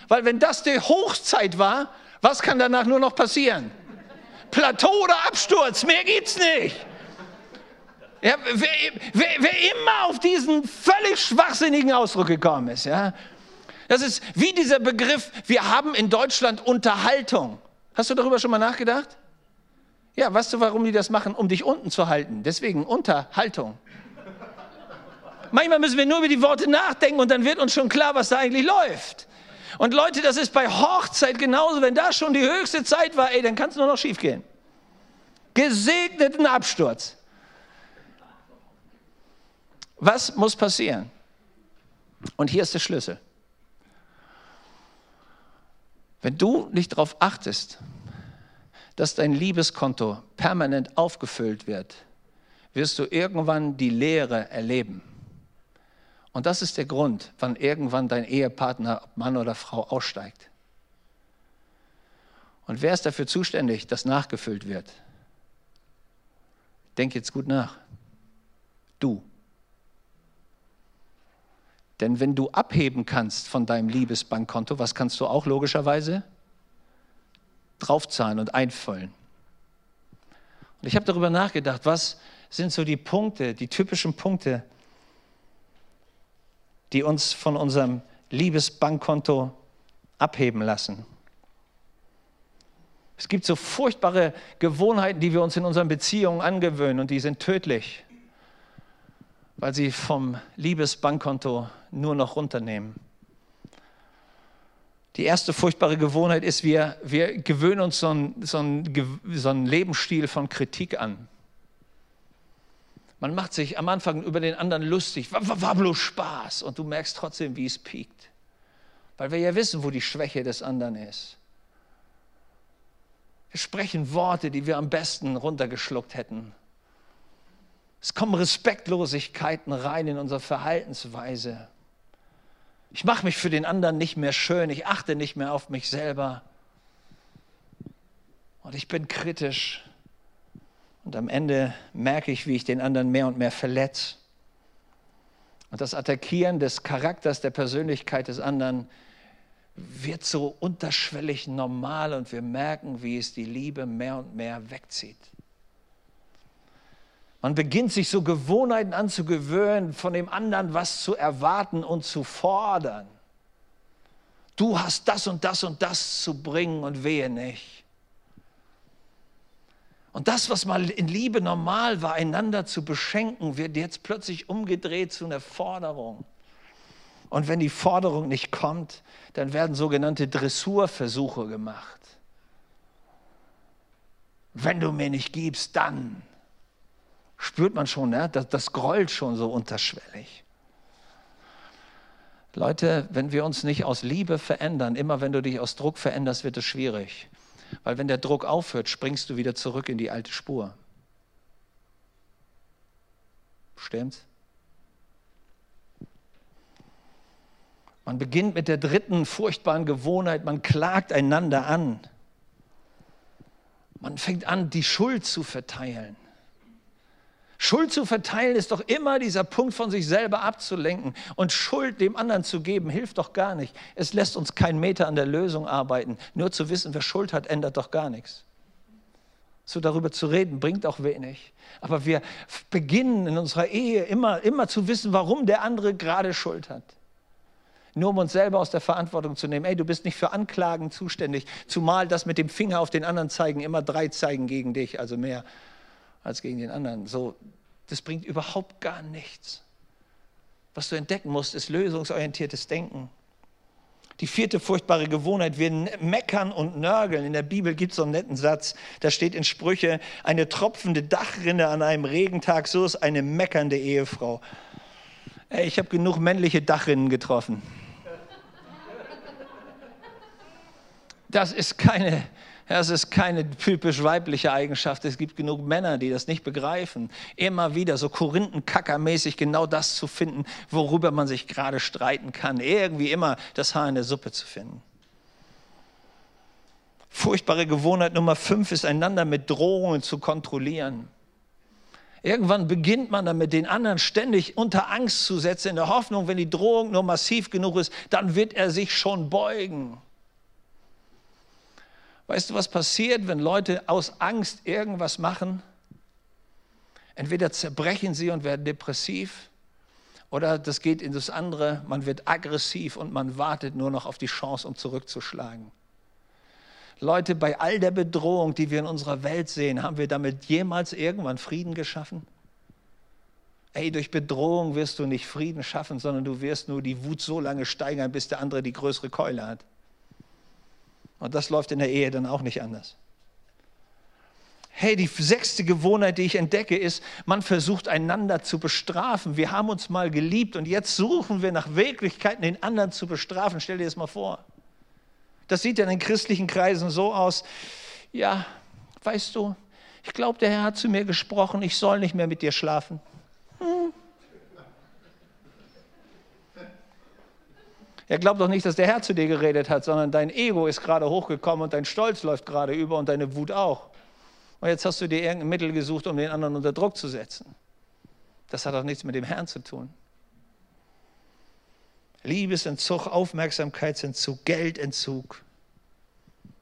Weil wenn das die Hochzeit war, was kann danach nur noch passieren? Plateau oder Absturz, mehr gibt's nicht. Ja, wer, wer, wer, immer auf diesen völlig schwachsinnigen Ausdruck gekommen ist, ja, das ist wie dieser Begriff, wir haben in Deutschland Unterhaltung. Hast du darüber schon mal nachgedacht? Ja, weißt du, warum die das machen? Um dich unten zu halten. Deswegen Unterhaltung. Manchmal müssen wir nur über die Worte nachdenken und dann wird uns schon klar, was da eigentlich läuft. Und Leute, das ist bei Hochzeit genauso. Wenn da schon die höchste Zeit war, ey, dann kann es nur noch schief gehen. Gesegneten Absturz. Was muss passieren? Und hier ist der Schlüssel. Wenn du nicht darauf achtest, dass dein Liebeskonto permanent aufgefüllt wird, wirst du irgendwann die Leere erleben. Und das ist der Grund, wann irgendwann dein Ehepartner, Mann oder Frau, aussteigt. Und wer ist dafür zuständig, dass nachgefüllt wird? Denk jetzt gut nach. Du. Denn wenn du abheben kannst von deinem Liebesbankkonto, was kannst du auch logischerweise? Draufzahlen und einfüllen. Und ich habe darüber nachgedacht, was sind so die Punkte, die typischen Punkte, die uns von unserem Liebesbankkonto abheben lassen. Es gibt so furchtbare Gewohnheiten, die wir uns in unseren Beziehungen angewöhnen und die sind tödlich, weil sie vom Liebesbankkonto nur noch runternehmen. Die erste furchtbare Gewohnheit ist, wir, wir gewöhnen uns so einen, so, einen, so einen Lebensstil von Kritik an. Man macht sich am Anfang über den anderen lustig, war, war, war bloß Spaß und du merkst trotzdem, wie es piekt. Weil wir ja wissen, wo die Schwäche des anderen ist. Wir sprechen Worte, die wir am besten runtergeschluckt hätten. Es kommen Respektlosigkeiten rein in unsere Verhaltensweise. Ich mache mich für den anderen nicht mehr schön, ich achte nicht mehr auf mich selber. Und ich bin kritisch. Und am Ende merke ich, wie ich den anderen mehr und mehr verletze. Und das Attackieren des Charakters, der Persönlichkeit des anderen wird so unterschwellig normal und wir merken, wie es die Liebe mehr und mehr wegzieht. Man beginnt sich so Gewohnheiten anzugewöhnen, von dem anderen was zu erwarten und zu fordern. Du hast das und das und das zu bringen und wehe nicht. Und das, was mal in Liebe normal war, einander zu beschenken, wird jetzt plötzlich umgedreht zu einer Forderung. Und wenn die Forderung nicht kommt, dann werden sogenannte Dressurversuche gemacht. Wenn du mir nicht gibst, dann spürt man schon, ne? das, das grollt schon so unterschwellig. Leute, wenn wir uns nicht aus Liebe verändern, immer wenn du dich aus Druck veränderst, wird es schwierig. Weil wenn der Druck aufhört, springst du wieder zurück in die alte Spur. Stimmt's? Man beginnt mit der dritten furchtbaren Gewohnheit, man klagt einander an. Man fängt an, die Schuld zu verteilen. Schuld zu verteilen ist doch immer dieser Punkt von sich selber abzulenken. Und Schuld dem anderen zu geben, hilft doch gar nicht. Es lässt uns keinen Meter an der Lösung arbeiten. Nur zu wissen, wer Schuld hat, ändert doch gar nichts. So darüber zu reden, bringt auch wenig. Aber wir beginnen in unserer Ehe immer, immer zu wissen, warum der andere gerade Schuld hat. Nur um uns selber aus der Verantwortung zu nehmen. Ey, du bist nicht für Anklagen zuständig. Zumal das mit dem Finger auf den anderen zeigen, immer drei zeigen gegen dich, also mehr als gegen den anderen. So, das bringt überhaupt gar nichts. Was du entdecken musst, ist lösungsorientiertes Denken. Die vierte furchtbare Gewohnheit, wir meckern und nörgeln. In der Bibel gibt es so einen netten Satz, da steht in Sprüche, eine tropfende Dachrinne an einem Regentag, so ist eine meckernde Ehefrau. Ey, ich habe genug männliche Dachrinnen getroffen. Das ist keine, das ist keine typisch weibliche Eigenschaft. Es gibt genug Männer, die das nicht begreifen. Immer wieder so Korinthenkackermäßig genau das zu finden, worüber man sich gerade streiten kann. Irgendwie immer das Haar in der Suppe zu finden. Furchtbare Gewohnheit Nummer fünf ist, einander mit Drohungen zu kontrollieren. Irgendwann beginnt man damit, den anderen ständig unter Angst zu setzen, in der Hoffnung, wenn die Drohung nur massiv genug ist, dann wird er sich schon beugen. Weißt du, was passiert, wenn Leute aus Angst irgendwas machen? Entweder zerbrechen sie und werden depressiv, oder das geht in das andere, man wird aggressiv und man wartet nur noch auf die Chance, um zurückzuschlagen. Leute, bei all der Bedrohung, die wir in unserer Welt sehen, haben wir damit jemals irgendwann Frieden geschaffen? Ey, durch Bedrohung wirst du nicht Frieden schaffen, sondern du wirst nur die Wut so lange steigern, bis der andere die größere Keule hat. Und das läuft in der Ehe dann auch nicht anders. Hey, die sechste Gewohnheit, die ich entdecke, ist, man versucht einander zu bestrafen. Wir haben uns mal geliebt und jetzt suchen wir nach Wirklichkeiten, den anderen zu bestrafen. Stell dir das mal vor. Das sieht ja in christlichen Kreisen so aus. Ja, weißt du, ich glaube, der Herr hat zu mir gesprochen, ich soll nicht mehr mit dir schlafen. Hm. Er glaubt doch nicht, dass der Herr zu dir geredet hat, sondern dein Ego ist gerade hochgekommen und dein Stolz läuft gerade über und deine Wut auch. Und jetzt hast du dir irgendein Mittel gesucht, um den anderen unter Druck zu setzen. Das hat doch nichts mit dem Herrn zu tun. Liebesentzug, Aufmerksamkeitsentzug, Geldentzug.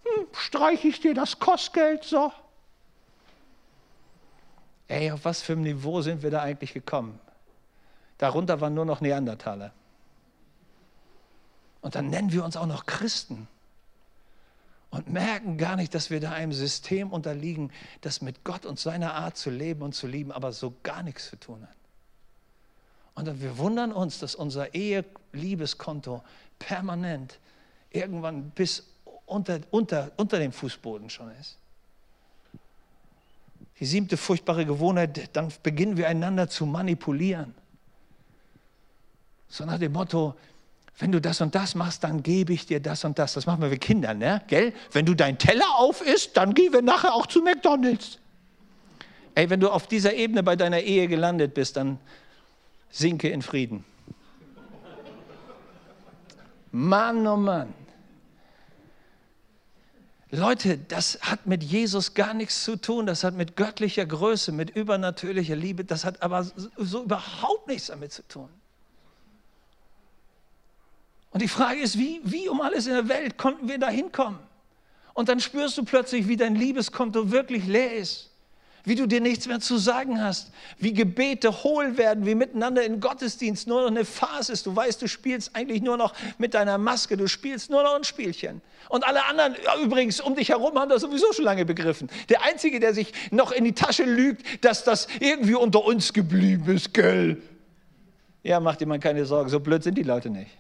Hm, streiche ich dir das Kostgeld so? Ey, auf was für ein Niveau sind wir da eigentlich gekommen? Darunter waren nur noch Neandertaler. Und dann nennen wir uns auch noch Christen und merken gar nicht, dass wir da einem System unterliegen, das mit Gott und seiner Art zu leben und zu lieben, aber so gar nichts zu tun hat. Und wir wundern uns, dass unser Ehe-Liebeskonto permanent irgendwann bis unter, unter, unter dem Fußboden schon ist. Die siebte furchtbare Gewohnheit, dann beginnen wir einander zu manipulieren. So nach dem Motto, wenn du das und das machst, dann gebe ich dir das und das. Das machen wir mit Kindern, ne? Gell? Wenn du deinen Teller auf isst, dann gehen wir nachher auch zu McDonalds. Ey, wenn du auf dieser Ebene bei deiner Ehe gelandet bist, dann sinke in Frieden. Mann, oh Mann. Leute, das hat mit Jesus gar nichts zu tun. Das hat mit göttlicher Größe, mit übernatürlicher Liebe, das hat aber so überhaupt nichts damit zu tun. Und die Frage ist, wie, wie um alles in der Welt konnten wir da hinkommen? Und dann spürst du plötzlich, wie dein Liebeskonto wirklich leer ist. Wie du dir nichts mehr zu sagen hast. Wie Gebete hohl werden, wie miteinander in Gottesdienst nur noch eine Farce ist. Du weißt, du spielst eigentlich nur noch mit deiner Maske, du spielst nur noch ein Spielchen. Und alle anderen ja, übrigens um dich herum haben das sowieso schon lange begriffen. Der Einzige, der sich noch in die Tasche lügt, dass das irgendwie unter uns geblieben ist, gell? Ja, mach dir mal keine Sorgen, so blöd sind die Leute nicht.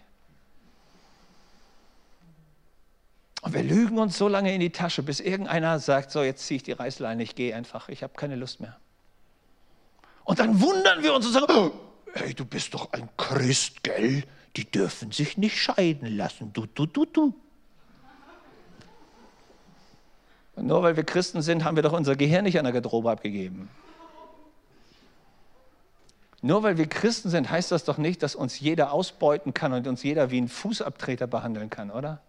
Und wir lügen uns so lange in die Tasche, bis irgendeiner sagt, so jetzt ziehe ich die Reißleine, ich gehe einfach, ich habe keine Lust mehr. Und dann wundern wir uns und sagen, [gasps] hey, du bist doch ein Christ, gell? Die dürfen sich nicht scheiden lassen, du, du, du, du. Und nur weil wir Christen sind, haben wir doch unser Gehirn nicht an der Garderobe abgegeben. Nur weil wir Christen sind, heißt das doch nicht, dass uns jeder ausbeuten kann und uns jeder wie einen Fußabtreter behandeln kann, oder?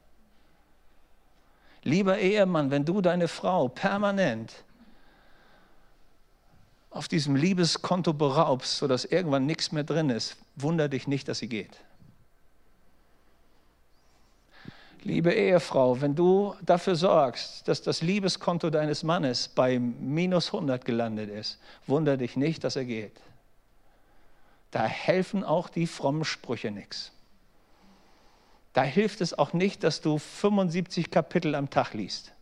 Lieber Ehemann, wenn du deine Frau permanent auf diesem Liebeskonto beraubst, sodass irgendwann nichts mehr drin ist, wunder dich nicht, dass sie geht. Liebe Ehefrau, wenn du dafür sorgst, dass das Liebeskonto deines Mannes bei minus 100 gelandet ist, wunder dich nicht, dass er geht. Da helfen auch die frommen Sprüche nichts. Da hilft es auch nicht, dass du 75 Kapitel am Tag liest.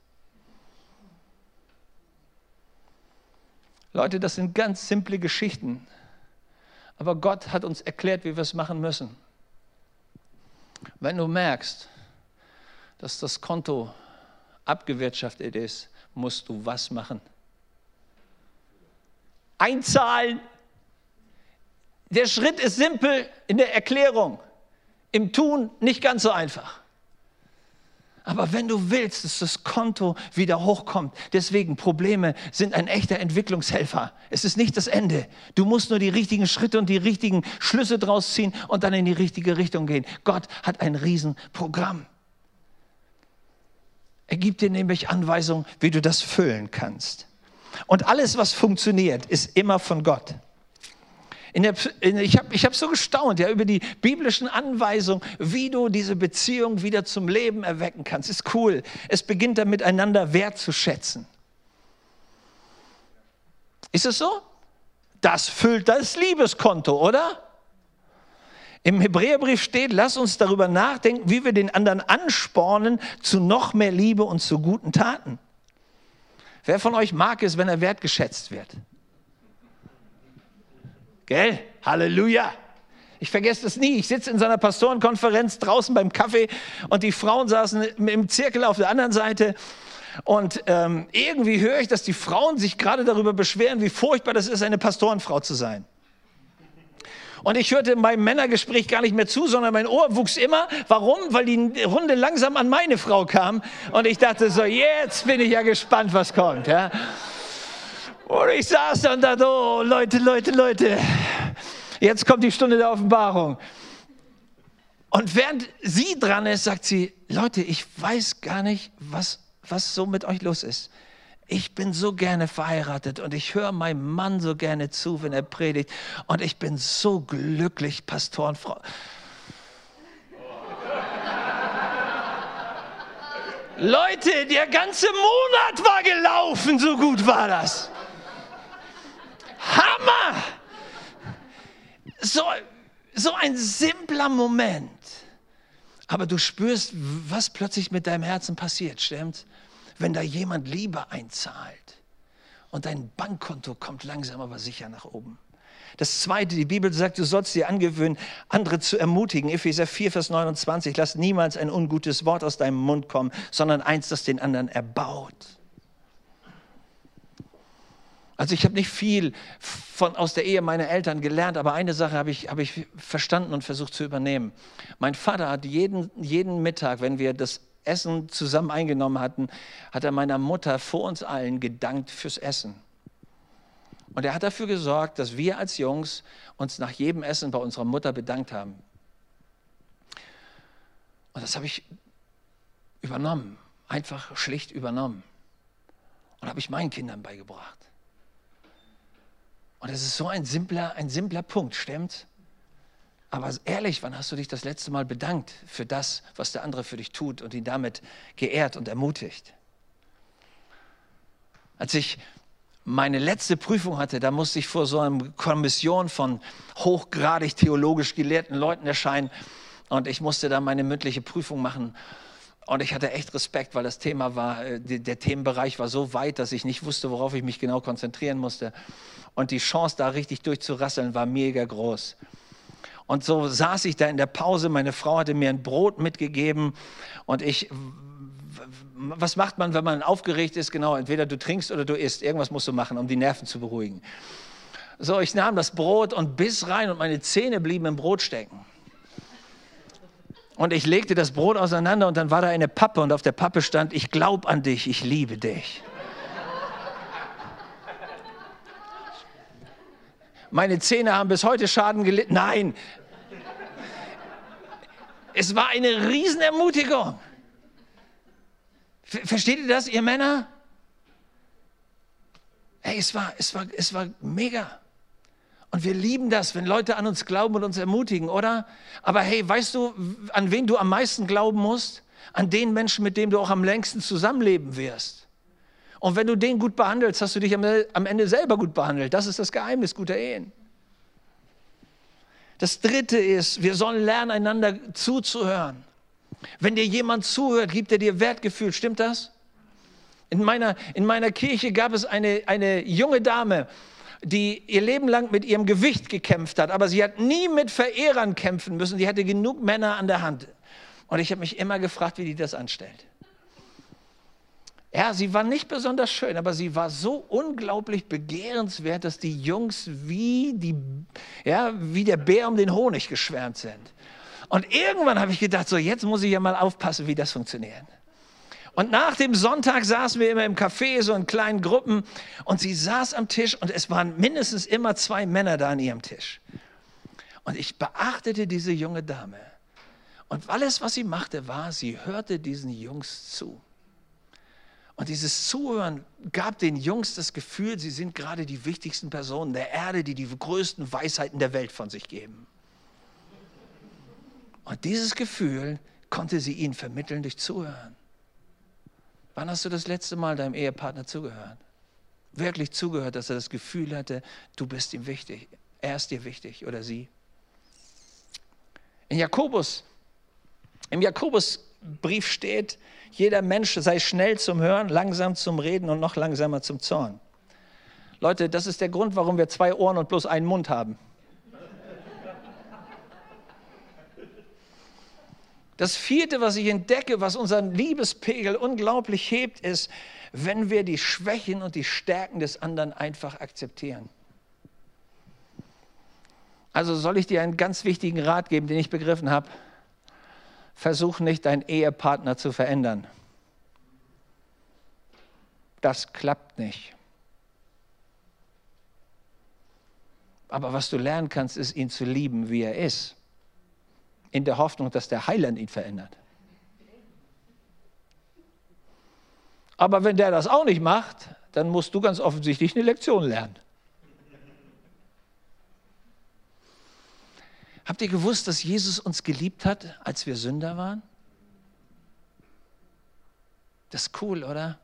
Leute, das sind ganz simple Geschichten. Aber Gott hat uns erklärt, wie wir es machen müssen. Wenn du merkst, dass das Konto abgewirtschaftet ist, musst du was machen? Einzahlen. Der Schritt ist simpel in der Erklärung. Im Tun nicht ganz so einfach. Aber wenn du willst, dass das Konto wieder hochkommt, deswegen Probleme sind ein echter Entwicklungshelfer. Es ist nicht das Ende. Du musst nur die richtigen Schritte und die richtigen Schlüsse draus ziehen und dann in die richtige Richtung gehen. Gott hat ein Riesenprogramm. Er gibt dir nämlich Anweisungen, wie du das füllen kannst. Und alles, was funktioniert, ist immer von Gott. In der, in, ich habe ich hab so gestaunt ja, über die biblischen Anweisungen, wie du diese Beziehung wieder zum Leben erwecken kannst. Ist cool. Es beginnt damit, einander wertzuschätzen. Ist es so? Das füllt das Liebeskonto, oder? Im Hebräerbrief steht, lass uns darüber nachdenken, wie wir den anderen anspornen zu noch mehr Liebe und zu guten Taten. Wer von euch mag es, wenn er wertgeschätzt wird? Gell? Halleluja. Ich vergesse das nie. Ich sitze in so einer Pastorenkonferenz draußen beim Kaffee und die Frauen saßen im Zirkel auf der anderen Seite. Und ähm, irgendwie höre ich, dass die Frauen sich gerade darüber beschweren, wie furchtbar das ist, eine Pastorenfrau zu sein. Und ich hörte beim Männergespräch gar nicht mehr zu, sondern mein Ohr wuchs immer. Warum? Weil die Runde langsam an meine Frau kam. Und ich dachte so, jetzt bin ich ja gespannt, was kommt. Ja? Und ich saß da und dachte, oh Leute, Leute, Leute, jetzt kommt die Stunde der Offenbarung. Und während sie dran ist, sagt sie, Leute, ich weiß gar nicht, was, was so mit euch los ist. Ich bin so gerne verheiratet und ich höre meinem Mann so gerne zu, wenn er predigt. Und ich bin so glücklich, Pastorenfrau. Leute, der ganze Monat war gelaufen, so gut war das. Hammer! So, so ein simpler Moment. Aber du spürst, was plötzlich mit deinem Herzen passiert, stimmt's? wenn da jemand Liebe einzahlt und dein Bankkonto kommt langsam aber sicher nach oben. Das zweite, die Bibel sagt, du sollst dir angewöhnen, andere zu ermutigen. Epheser 4, Vers 29, lass niemals ein ungutes Wort aus deinem Mund kommen, sondern eins, das den anderen erbaut. Also ich habe nicht viel von, aus der Ehe meiner Eltern gelernt, aber eine Sache habe ich, hab ich verstanden und versucht zu übernehmen. Mein Vater hat jeden, jeden Mittag, wenn wir das Essen zusammen eingenommen hatten, hat er meiner Mutter vor uns allen gedankt fürs Essen. Und er hat dafür gesorgt, dass wir als Jungs uns nach jedem Essen bei unserer Mutter bedankt haben. Und das habe ich übernommen, einfach schlicht übernommen. Und habe ich meinen Kindern beigebracht. Und es ist so ein simpler, ein simpler Punkt, stimmt? Aber ehrlich, wann hast du dich das letzte Mal bedankt für das, was der andere für dich tut und ihn damit geehrt und ermutigt? Als ich meine letzte Prüfung hatte, da musste ich vor so einer Kommission von hochgradig theologisch gelehrten Leuten erscheinen und ich musste da meine mündliche Prüfung machen. Und ich hatte echt Respekt, weil das Thema war, äh, der Themenbereich war so weit, dass ich nicht wusste, worauf ich mich genau konzentrieren musste. Und die Chance, da richtig durchzurasseln, war mega groß. Und so saß ich da in der Pause. Meine Frau hatte mir ein Brot mitgegeben und ich was macht man, wenn man aufgeregt ist? Genau, entweder du trinkst oder du isst. Irgendwas musst du machen, um die Nerven zu beruhigen. So, ich nahm das Brot und biss rein und meine Zähne blieben im Brot stecken. Und ich legte das Brot auseinander und dann war da eine Pappe und auf der Pappe stand, ich glaube an dich, ich liebe dich. Meine Zähne haben bis heute Schaden gelitten. Nein, es war eine Riesenermutigung. Versteht ihr das, ihr Männer? Hey, es war, es war, es war mega. Und wir lieben das, wenn Leute an uns glauben und uns ermutigen, oder? Aber hey, weißt du, an wen du am meisten glauben musst? An den Menschen, mit denen du auch am längsten zusammenleben wirst. Und wenn du den gut behandelst, hast du dich am Ende selber gut behandelt. Das ist das Geheimnis guter Ehen. Das dritte ist, wir sollen lernen, einander zuzuhören. Wenn dir jemand zuhört, gibt er dir Wertgefühl. Stimmt das? In meiner, in meiner Kirche gab es eine, eine junge Dame, die ihr Leben lang mit ihrem Gewicht gekämpft hat, aber sie hat nie mit Verehrern kämpfen müssen. Die hatte genug Männer an der Hand. Und ich habe mich immer gefragt, wie die das anstellt. Ja, sie war nicht besonders schön, aber sie war so unglaublich begehrenswert, dass die Jungs wie, die, ja, wie der Bär um den Honig geschwärmt sind. Und irgendwann habe ich gedacht, so jetzt muss ich ja mal aufpassen, wie das funktioniert. Und nach dem Sonntag saßen wir immer im Café, so in kleinen Gruppen, und sie saß am Tisch und es waren mindestens immer zwei Männer da an ihrem Tisch. Und ich beachtete diese junge Dame. Und alles, was sie machte, war, sie hörte diesen Jungs zu. Und dieses Zuhören gab den Jungs das Gefühl, sie sind gerade die wichtigsten Personen der Erde, die die größten Weisheiten der Welt von sich geben. Und dieses Gefühl konnte sie ihnen vermitteln durch Zuhören. Wann hast du das letzte Mal deinem Ehepartner zugehört? wirklich zugehört, dass er das Gefühl hatte, du bist ihm wichtig, er ist dir wichtig oder sie. In Jakobus, im Jakobusbrief steht, jeder Mensch sei schnell zum Hören, langsam zum Reden und noch langsamer zum Zorn. Leute, das ist der Grund, warum wir zwei Ohren und bloß einen Mund haben. Das vierte, was ich entdecke, was unseren Liebespegel unglaublich hebt, ist, wenn wir die Schwächen und die Stärken des anderen einfach akzeptieren. Also soll ich dir einen ganz wichtigen Rat geben, den ich begriffen habe. Versuch nicht, deinen Ehepartner zu verändern. Das klappt nicht. Aber was du lernen kannst, ist, ihn zu lieben, wie er ist. In der Hoffnung, dass der Heiland ihn verändert. Aber wenn der das auch nicht macht, dann musst du ganz offensichtlich eine Lektion lernen. Habt ihr gewusst, dass Jesus uns geliebt hat, als wir Sünder waren? Das ist cool, oder?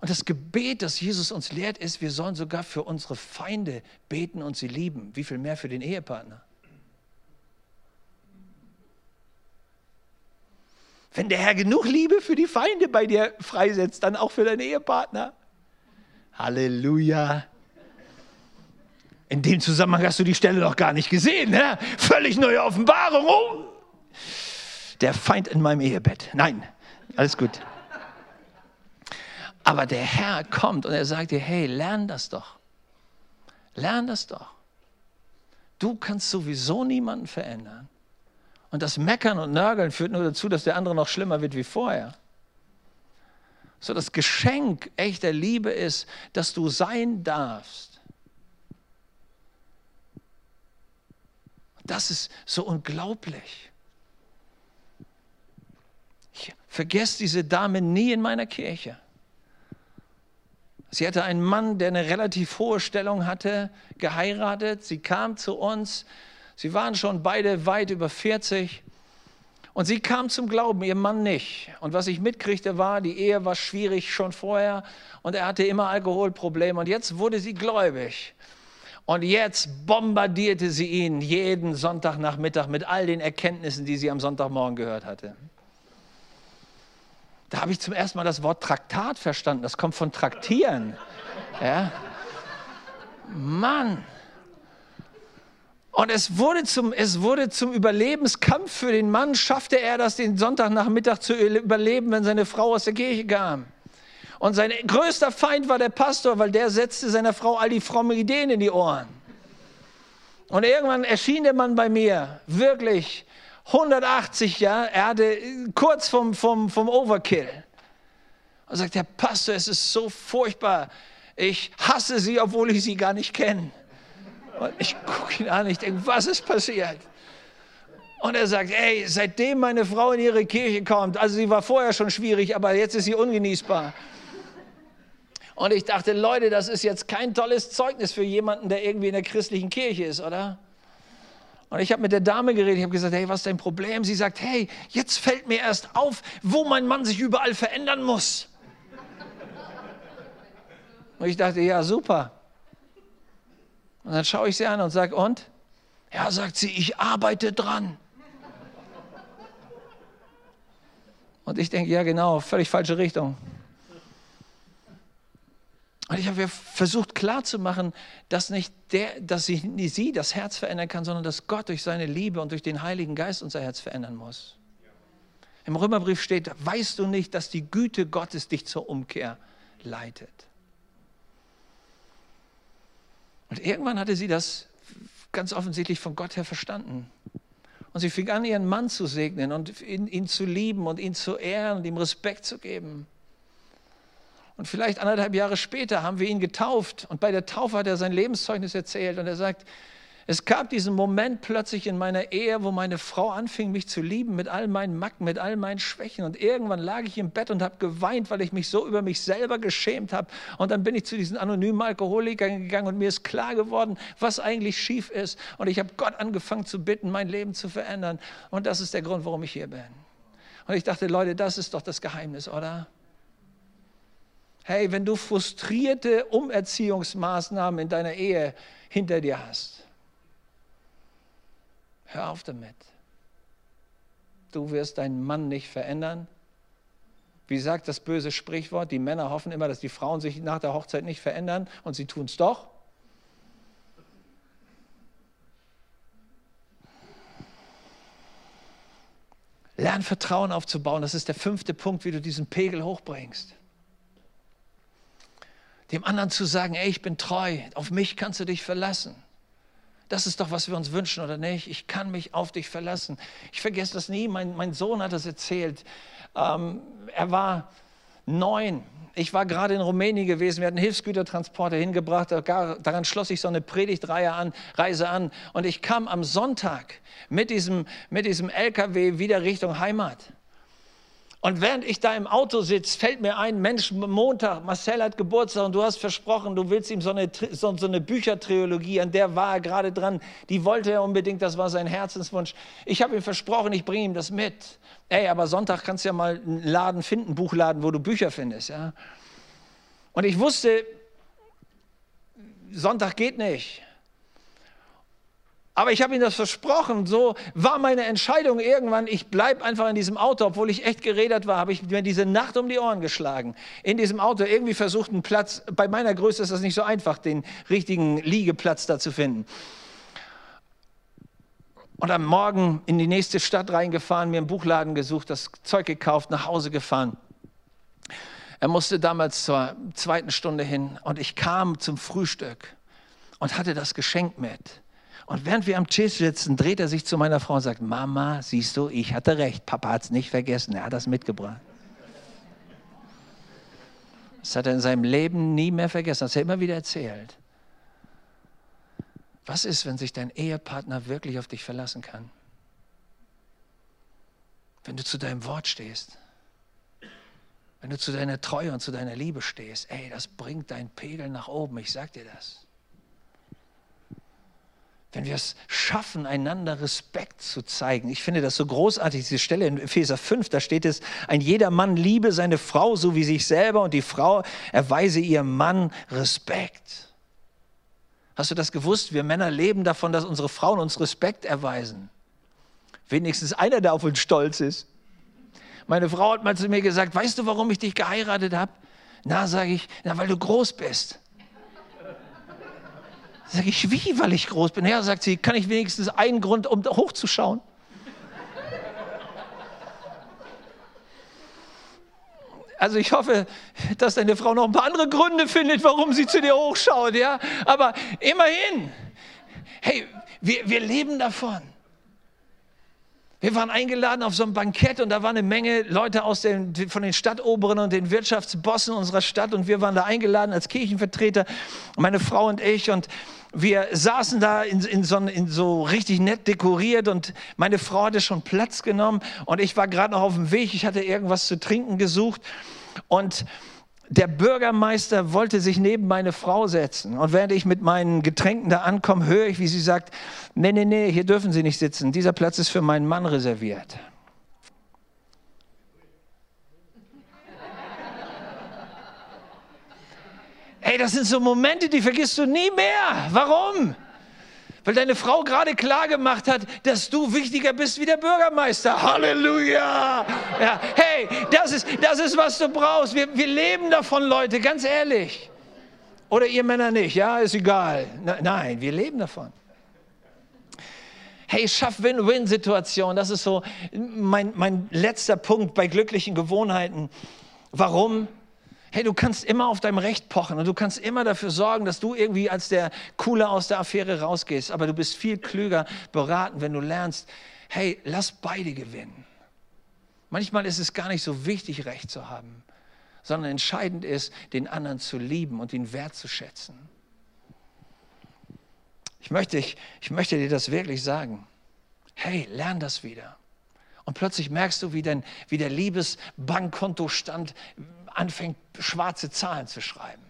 Und das Gebet, das Jesus uns lehrt, ist, wir sollen sogar für unsere Feinde beten und sie lieben. Wie viel mehr für den Ehepartner? Wenn der Herr genug Liebe für die Feinde bei dir freisetzt, dann auch für deinen Ehepartner. Halleluja. In dem Zusammenhang hast du die Stelle noch gar nicht gesehen. Ne? Völlig neue Offenbarung. Oh. Der Feind in meinem Ehebett. Nein, alles gut. Aber der Herr kommt und er sagt dir, hey, lern das doch. Lern das doch. Du kannst sowieso niemanden verändern. Und das Meckern und Nörgeln führt nur dazu, dass der andere noch schlimmer wird wie vorher. So das Geschenk echter Liebe ist, dass du sein darfst. Das ist so unglaublich. Ich vergesse diese Dame nie in meiner Kirche. Sie hatte einen Mann, der eine relativ hohe Stellung hatte, geheiratet. Sie kam zu uns. Sie waren schon beide weit über 40. Und sie kam zum Glauben, ihr Mann nicht. Und was ich mitkriegte war, die Ehe war schwierig schon vorher und er hatte immer Alkoholprobleme. Und jetzt wurde sie gläubig. Und jetzt bombardierte sie ihn jeden Sonntagnachmittag mit all den Erkenntnissen, die sie am Sonntagmorgen gehört hatte. Da habe ich zum ersten Mal das Wort Traktat verstanden. Das kommt von Traktieren. Ja? Mann. Und es wurde, zum, es wurde zum Überlebenskampf für den Mann. Schaffte er das, den Sonntagnachmittag zu überleben, wenn seine Frau aus der Kirche kam? Und sein größter Feind war der Pastor, weil der setzte seiner Frau all die frommen Ideen in die Ohren. Und irgendwann erschien der Mann bei mir, wirklich 180, ja, er hatte kurz vom, vom, vom Overkill. Und sagt, Herr Pastor, es ist so furchtbar. Ich hasse sie, obwohl ich sie gar nicht kenne. Und ich gucke ihn an, ich denke, was ist passiert? Und er sagt, ey, seitdem meine Frau in ihre Kirche kommt, also sie war vorher schon schwierig, aber jetzt ist sie ungenießbar. Und ich dachte, Leute, das ist jetzt kein tolles Zeugnis für jemanden, der irgendwie in der christlichen Kirche ist, oder? Und ich habe mit der Dame geredet, ich habe gesagt, hey, was ist dein Problem? Sie sagt, hey, jetzt fällt mir erst auf, wo mein Mann sich überall verändern muss. Und ich dachte, ja, super. Und dann schaue ich sie an und sage, und? Ja, sagt sie, ich arbeite dran. Und ich denke, ja genau, völlig falsche Richtung. Und ich habe versucht klarzumachen, dass nicht der, dass sie, sie das Herz verändern kann, sondern dass Gott durch seine Liebe und durch den Heiligen Geist unser Herz verändern muss. Im Römerbrief steht, weißt du nicht, dass die Güte Gottes dich zur Umkehr leitet? Und irgendwann hatte sie das ganz offensichtlich von Gott her verstanden. Und sie fing an, ihren Mann zu segnen und ihn, ihn zu lieben und ihn zu ehren und ihm Respekt zu geben. Und vielleicht anderthalb Jahre später haben wir ihn getauft. Und bei der Taufe hat er sein Lebenszeugnis erzählt. Und er sagt, es gab diesen Moment plötzlich in meiner Ehe, wo meine Frau anfing, mich zu lieben mit all meinen Macken, mit all meinen Schwächen. Und irgendwann lag ich im Bett und habe geweint, weil ich mich so über mich selber geschämt habe. Und dann bin ich zu diesen anonymen Alkoholikern gegangen und mir ist klar geworden, was eigentlich schief ist. Und ich habe Gott angefangen zu bitten, mein Leben zu verändern. Und das ist der Grund, warum ich hier bin. Und ich dachte, Leute, das ist doch das Geheimnis, oder? Hey, wenn du frustrierte Umerziehungsmaßnahmen in deiner Ehe hinter dir hast, hör auf damit. Du wirst deinen Mann nicht verändern. Wie sagt das böse Sprichwort? Die Männer hoffen immer, dass die Frauen sich nach der Hochzeit nicht verändern und sie tun es doch. Lern Vertrauen aufzubauen. Das ist der fünfte Punkt, wie du diesen Pegel hochbringst. Dem anderen zu sagen, ey, ich bin treu, auf mich kannst du dich verlassen. Das ist doch, was wir uns wünschen, oder nicht? Ich kann mich auf dich verlassen. Ich vergesse das nie. Mein, mein Sohn hat das erzählt. Ähm, er war neun. Ich war gerade in Rumänien gewesen. Wir hatten Hilfsgütertransporter hingebracht. Daran schloss sich so eine Predigtreihe an, Reise an. Und ich kam am Sonntag mit diesem, mit diesem LKW wieder Richtung Heimat. Und während ich da im Auto sitze, fällt mir ein, Mensch, Montag, Marcel hat Geburtstag und du hast versprochen, du willst ihm so eine, so, so eine Büchertrilogie, an der war er gerade dran, die wollte er unbedingt, das war sein Herzenswunsch. Ich habe ihm versprochen, ich bringe ihm das mit. Ey, aber Sonntag kannst du ja mal einen Laden finden, einen Buchladen, wo du Bücher findest. Ja? Und ich wusste, Sonntag geht nicht. Aber ich habe ihm das versprochen. So war meine Entscheidung irgendwann, ich bleibe einfach in diesem Auto, obwohl ich echt geredet war, habe ich mir diese Nacht um die Ohren geschlagen. In diesem Auto irgendwie versucht, einen Platz, bei meiner Größe ist das nicht so einfach, den richtigen Liegeplatz da zu finden. Und am Morgen in die nächste Stadt reingefahren, mir einen Buchladen gesucht, das Zeug gekauft, nach Hause gefahren. Er musste damals zur zweiten Stunde hin und ich kam zum Frühstück und hatte das Geschenk mit. Und während wir am Tisch sitzen, dreht er sich zu meiner Frau und sagt, Mama, siehst du, ich hatte recht, Papa hat es nicht vergessen, er hat das mitgebracht. Das hat er in seinem Leben nie mehr vergessen, das hat er immer wieder erzählt. Was ist, wenn sich dein Ehepartner wirklich auf dich verlassen kann? Wenn du zu deinem Wort stehst, wenn du zu deiner Treue und zu deiner Liebe stehst, ey, das bringt deinen Pegel nach oben, ich sag dir das wenn wir es schaffen, einander Respekt zu zeigen. Ich finde das so großartig, diese Stelle in Epheser 5, da steht es, ein jeder Mann liebe seine Frau so wie sich selber und die Frau erweise ihrem Mann Respekt. Hast du das gewusst? Wir Männer leben davon, dass unsere Frauen uns Respekt erweisen. Wenigstens einer, der auf uns stolz ist. Meine Frau hat mal zu mir gesagt, weißt du, warum ich dich geheiratet habe? Na, sage ich, na, weil du groß bist. Sag ich, wie, weil ich groß bin? Ja, sagt sie, kann ich wenigstens einen Grund, um hochzuschauen? Also ich hoffe, dass deine Frau noch ein paar andere Gründe findet, warum sie zu dir hochschaut, ja. Aber immerhin, hey, wir, wir leben davon. Wir waren eingeladen auf so ein Bankett und da war eine Menge Leute aus den, von den Stadtoberen und den Wirtschaftsbossen unserer Stadt und wir waren da eingeladen als Kirchenvertreter, meine Frau und ich. Und wir saßen da in, in, so, in so richtig nett dekoriert und meine Frau hatte schon Platz genommen und ich war gerade noch auf dem Weg, ich hatte irgendwas zu trinken gesucht und der Bürgermeister wollte sich neben meine Frau setzen. Und während ich mit meinen Getränken da ankomme, höre ich, wie sie sagt, nee, nee, nee, hier dürfen Sie nicht sitzen. Dieser Platz ist für meinen Mann reserviert. Hey, das sind so Momente, die vergisst du nie mehr. Warum? Weil deine Frau gerade klar gemacht hat, dass du wichtiger bist wie der Bürgermeister. Halleluja! Ja, hey, das ist, das ist, was du brauchst. Wir, wir leben davon, Leute, ganz ehrlich. Oder ihr Männer nicht, ja, ist egal. Nein, wir leben davon. Hey, schaff Win-Win-Situation. Das ist so mein, mein letzter Punkt bei glücklichen Gewohnheiten. Warum? Hey, du kannst immer auf deinem Recht pochen und du kannst immer dafür sorgen, dass du irgendwie als der Coole aus der Affäre rausgehst. Aber du bist viel klüger beraten, wenn du lernst, hey, lass beide gewinnen. Manchmal ist es gar nicht so wichtig, Recht zu haben, sondern entscheidend ist, den anderen zu lieben und ihn wertzuschätzen. Ich möchte, ich, ich möchte dir das wirklich sagen. Hey, lern das wieder. Und plötzlich merkst du, wie, dein, wie der Liebesbankkontostand anfängt, schwarze Zahlen zu schreiben.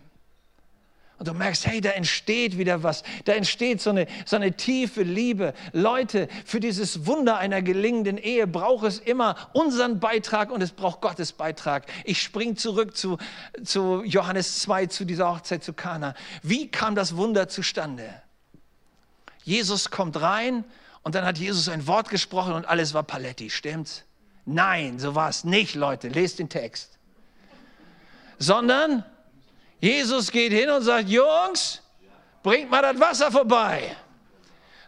Und du merkst, hey, da entsteht wieder was. Da entsteht so eine, so eine tiefe Liebe. Leute, für dieses Wunder einer gelingenden Ehe braucht es immer unseren Beitrag und es braucht Gottes Beitrag. Ich spring zurück zu, zu Johannes 2, zu dieser Hochzeit zu Kana. Wie kam das Wunder zustande? Jesus kommt rein und dann hat Jesus ein Wort gesprochen und alles war Paletti, stimmt's? Nein, so war es nicht, Leute. Lest den Text. Sondern Jesus geht hin und sagt, Jungs, bringt mal das Wasser vorbei.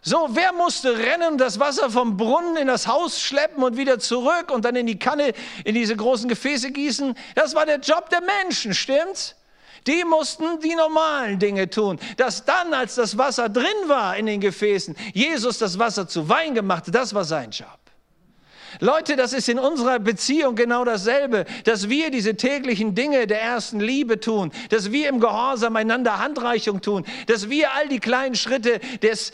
So, wer musste rennen, das Wasser vom Brunnen in das Haus schleppen und wieder zurück und dann in die Kanne, in diese großen Gefäße gießen? Das war der Job der Menschen, stimmt's? Die mussten die normalen Dinge tun. Dass dann, als das Wasser drin war in den Gefäßen, Jesus das Wasser zu Wein gemacht das war sein Job. Leute, das ist in unserer Beziehung genau dasselbe, dass wir diese täglichen Dinge der ersten Liebe tun, dass wir im Gehorsam einander Handreichung tun, dass wir all die kleinen Schritte des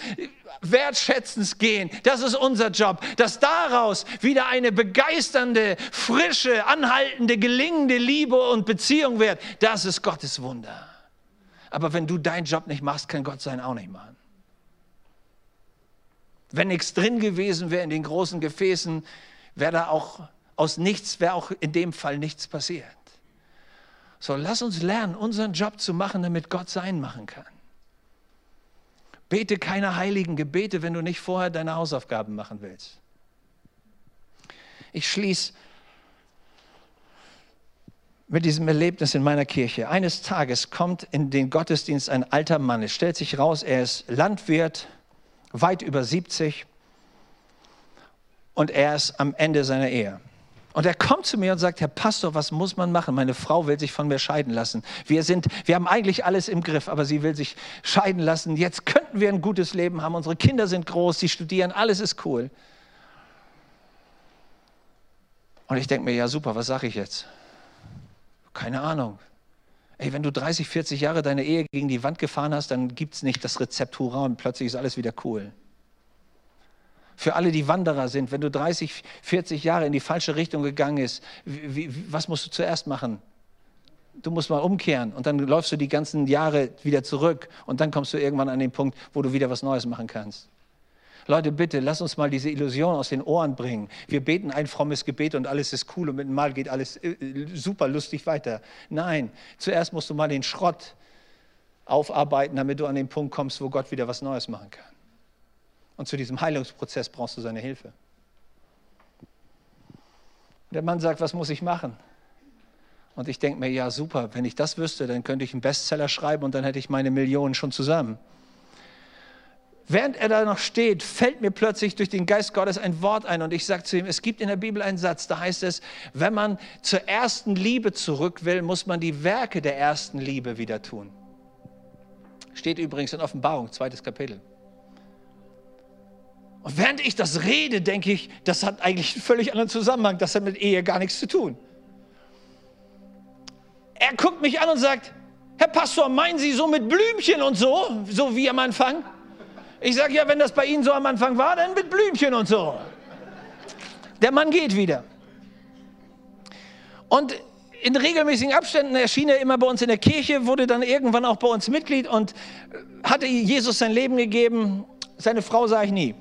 Wertschätzens gehen. Das ist unser Job. Dass daraus wieder eine begeisternde, frische, anhaltende, gelingende Liebe und Beziehung wird, das ist Gottes Wunder. Aber wenn du deinen Job nicht machst, kann Gott seinen auch nicht machen. Wenn nichts drin gewesen wäre in den großen Gefäßen, wäre da auch aus nichts, wäre auch in dem Fall nichts passiert. So, lass uns lernen, unseren Job zu machen, damit Gott sein machen kann. Bete keine heiligen Gebete, wenn du nicht vorher deine Hausaufgaben machen willst. Ich schließe mit diesem Erlebnis in meiner Kirche. Eines Tages kommt in den Gottesdienst ein alter Mann. Es stellt sich raus, er ist Landwirt, weit über 70 und er ist am Ende seiner Ehe. Und er kommt zu mir und sagt, Herr Pastor, was muss man machen? Meine Frau will sich von mir scheiden lassen. Wir, sind, wir haben eigentlich alles im Griff, aber sie will sich scheiden lassen. Jetzt könnten wir ein gutes Leben haben. Unsere Kinder sind groß, sie studieren, alles ist cool. Und ich denke mir, ja super, was sage ich jetzt? Keine Ahnung. Ey, wenn du 30, 40 Jahre deine Ehe gegen die Wand gefahren hast, dann gibt es nicht das Rezept Hurra und plötzlich ist alles wieder cool für alle, die Wanderer sind, wenn du 30, 40 Jahre in die falsche Richtung gegangen bist, wie, wie, was musst du zuerst machen? Du musst mal umkehren und dann läufst du die ganzen Jahre wieder zurück und dann kommst du irgendwann an den Punkt, wo du wieder was Neues machen kannst. Leute, bitte, lass uns mal diese Illusion aus den Ohren bringen. Wir beten ein frommes Gebet und alles ist cool und mit dem Mal geht alles äh, super lustig weiter. Nein, zuerst musst du mal den Schrott aufarbeiten, damit du an den Punkt kommst, wo Gott wieder was Neues machen kann. Und zu diesem Heilungsprozess brauchst du seine Hilfe. Der Mann sagt, was muss ich machen? Und ich denke mir, ja super, wenn ich das wüsste, dann könnte ich einen Bestseller schreiben und dann hätte ich meine Millionen schon zusammen. Während er da noch steht, fällt mir plötzlich durch den Geist Gottes ein Wort ein und ich sage zu ihm, es gibt in der Bibel einen Satz, da heißt es, wenn man zur ersten Liebe zurück will, muss man die Werke der ersten Liebe wieder tun. Steht übrigens in Offenbarung, zweites Kapitel. Und während ich das rede, denke ich, das hat eigentlich einen völlig anderen Zusammenhang. Das hat mit Ehe gar nichts zu tun. Er guckt mich an und sagt, Herr Pastor, meinen Sie so mit Blümchen und so, so wie am Anfang? Ich sage, ja, wenn das bei Ihnen so am Anfang war, dann mit Blümchen und so. Der Mann geht wieder. Und in regelmäßigen Abständen erschien er immer bei uns in der Kirche, wurde dann irgendwann auch bei uns Mitglied und hatte Jesus sein Leben gegeben. Seine Frau sah ich nie.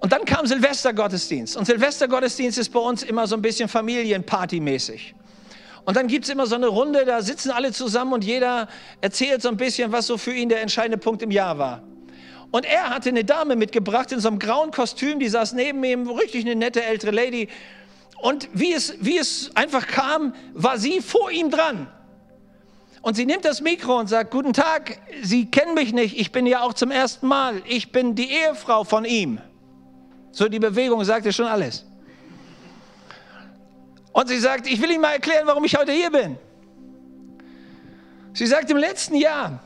Und dann kam Silvestergottesdienst. Und Silvestergottesdienst ist bei uns immer so ein bisschen familienpartymäßig. Und dann gibt es immer so eine Runde, da sitzen alle zusammen und jeder erzählt so ein bisschen, was so für ihn der entscheidende Punkt im Jahr war. Und er hatte eine Dame mitgebracht in so einem grauen Kostüm, die saß neben ihm, richtig eine nette ältere Lady. Und wie es, wie es einfach kam, war sie vor ihm dran. Und sie nimmt das Mikro und sagt, guten Tag, Sie kennen mich nicht, ich bin ja auch zum ersten Mal, ich bin die Ehefrau von ihm. So die Bewegung sagte schon alles. Und sie sagt, ich will Ihnen mal erklären, warum ich heute hier bin. Sie sagt, im letzten Jahr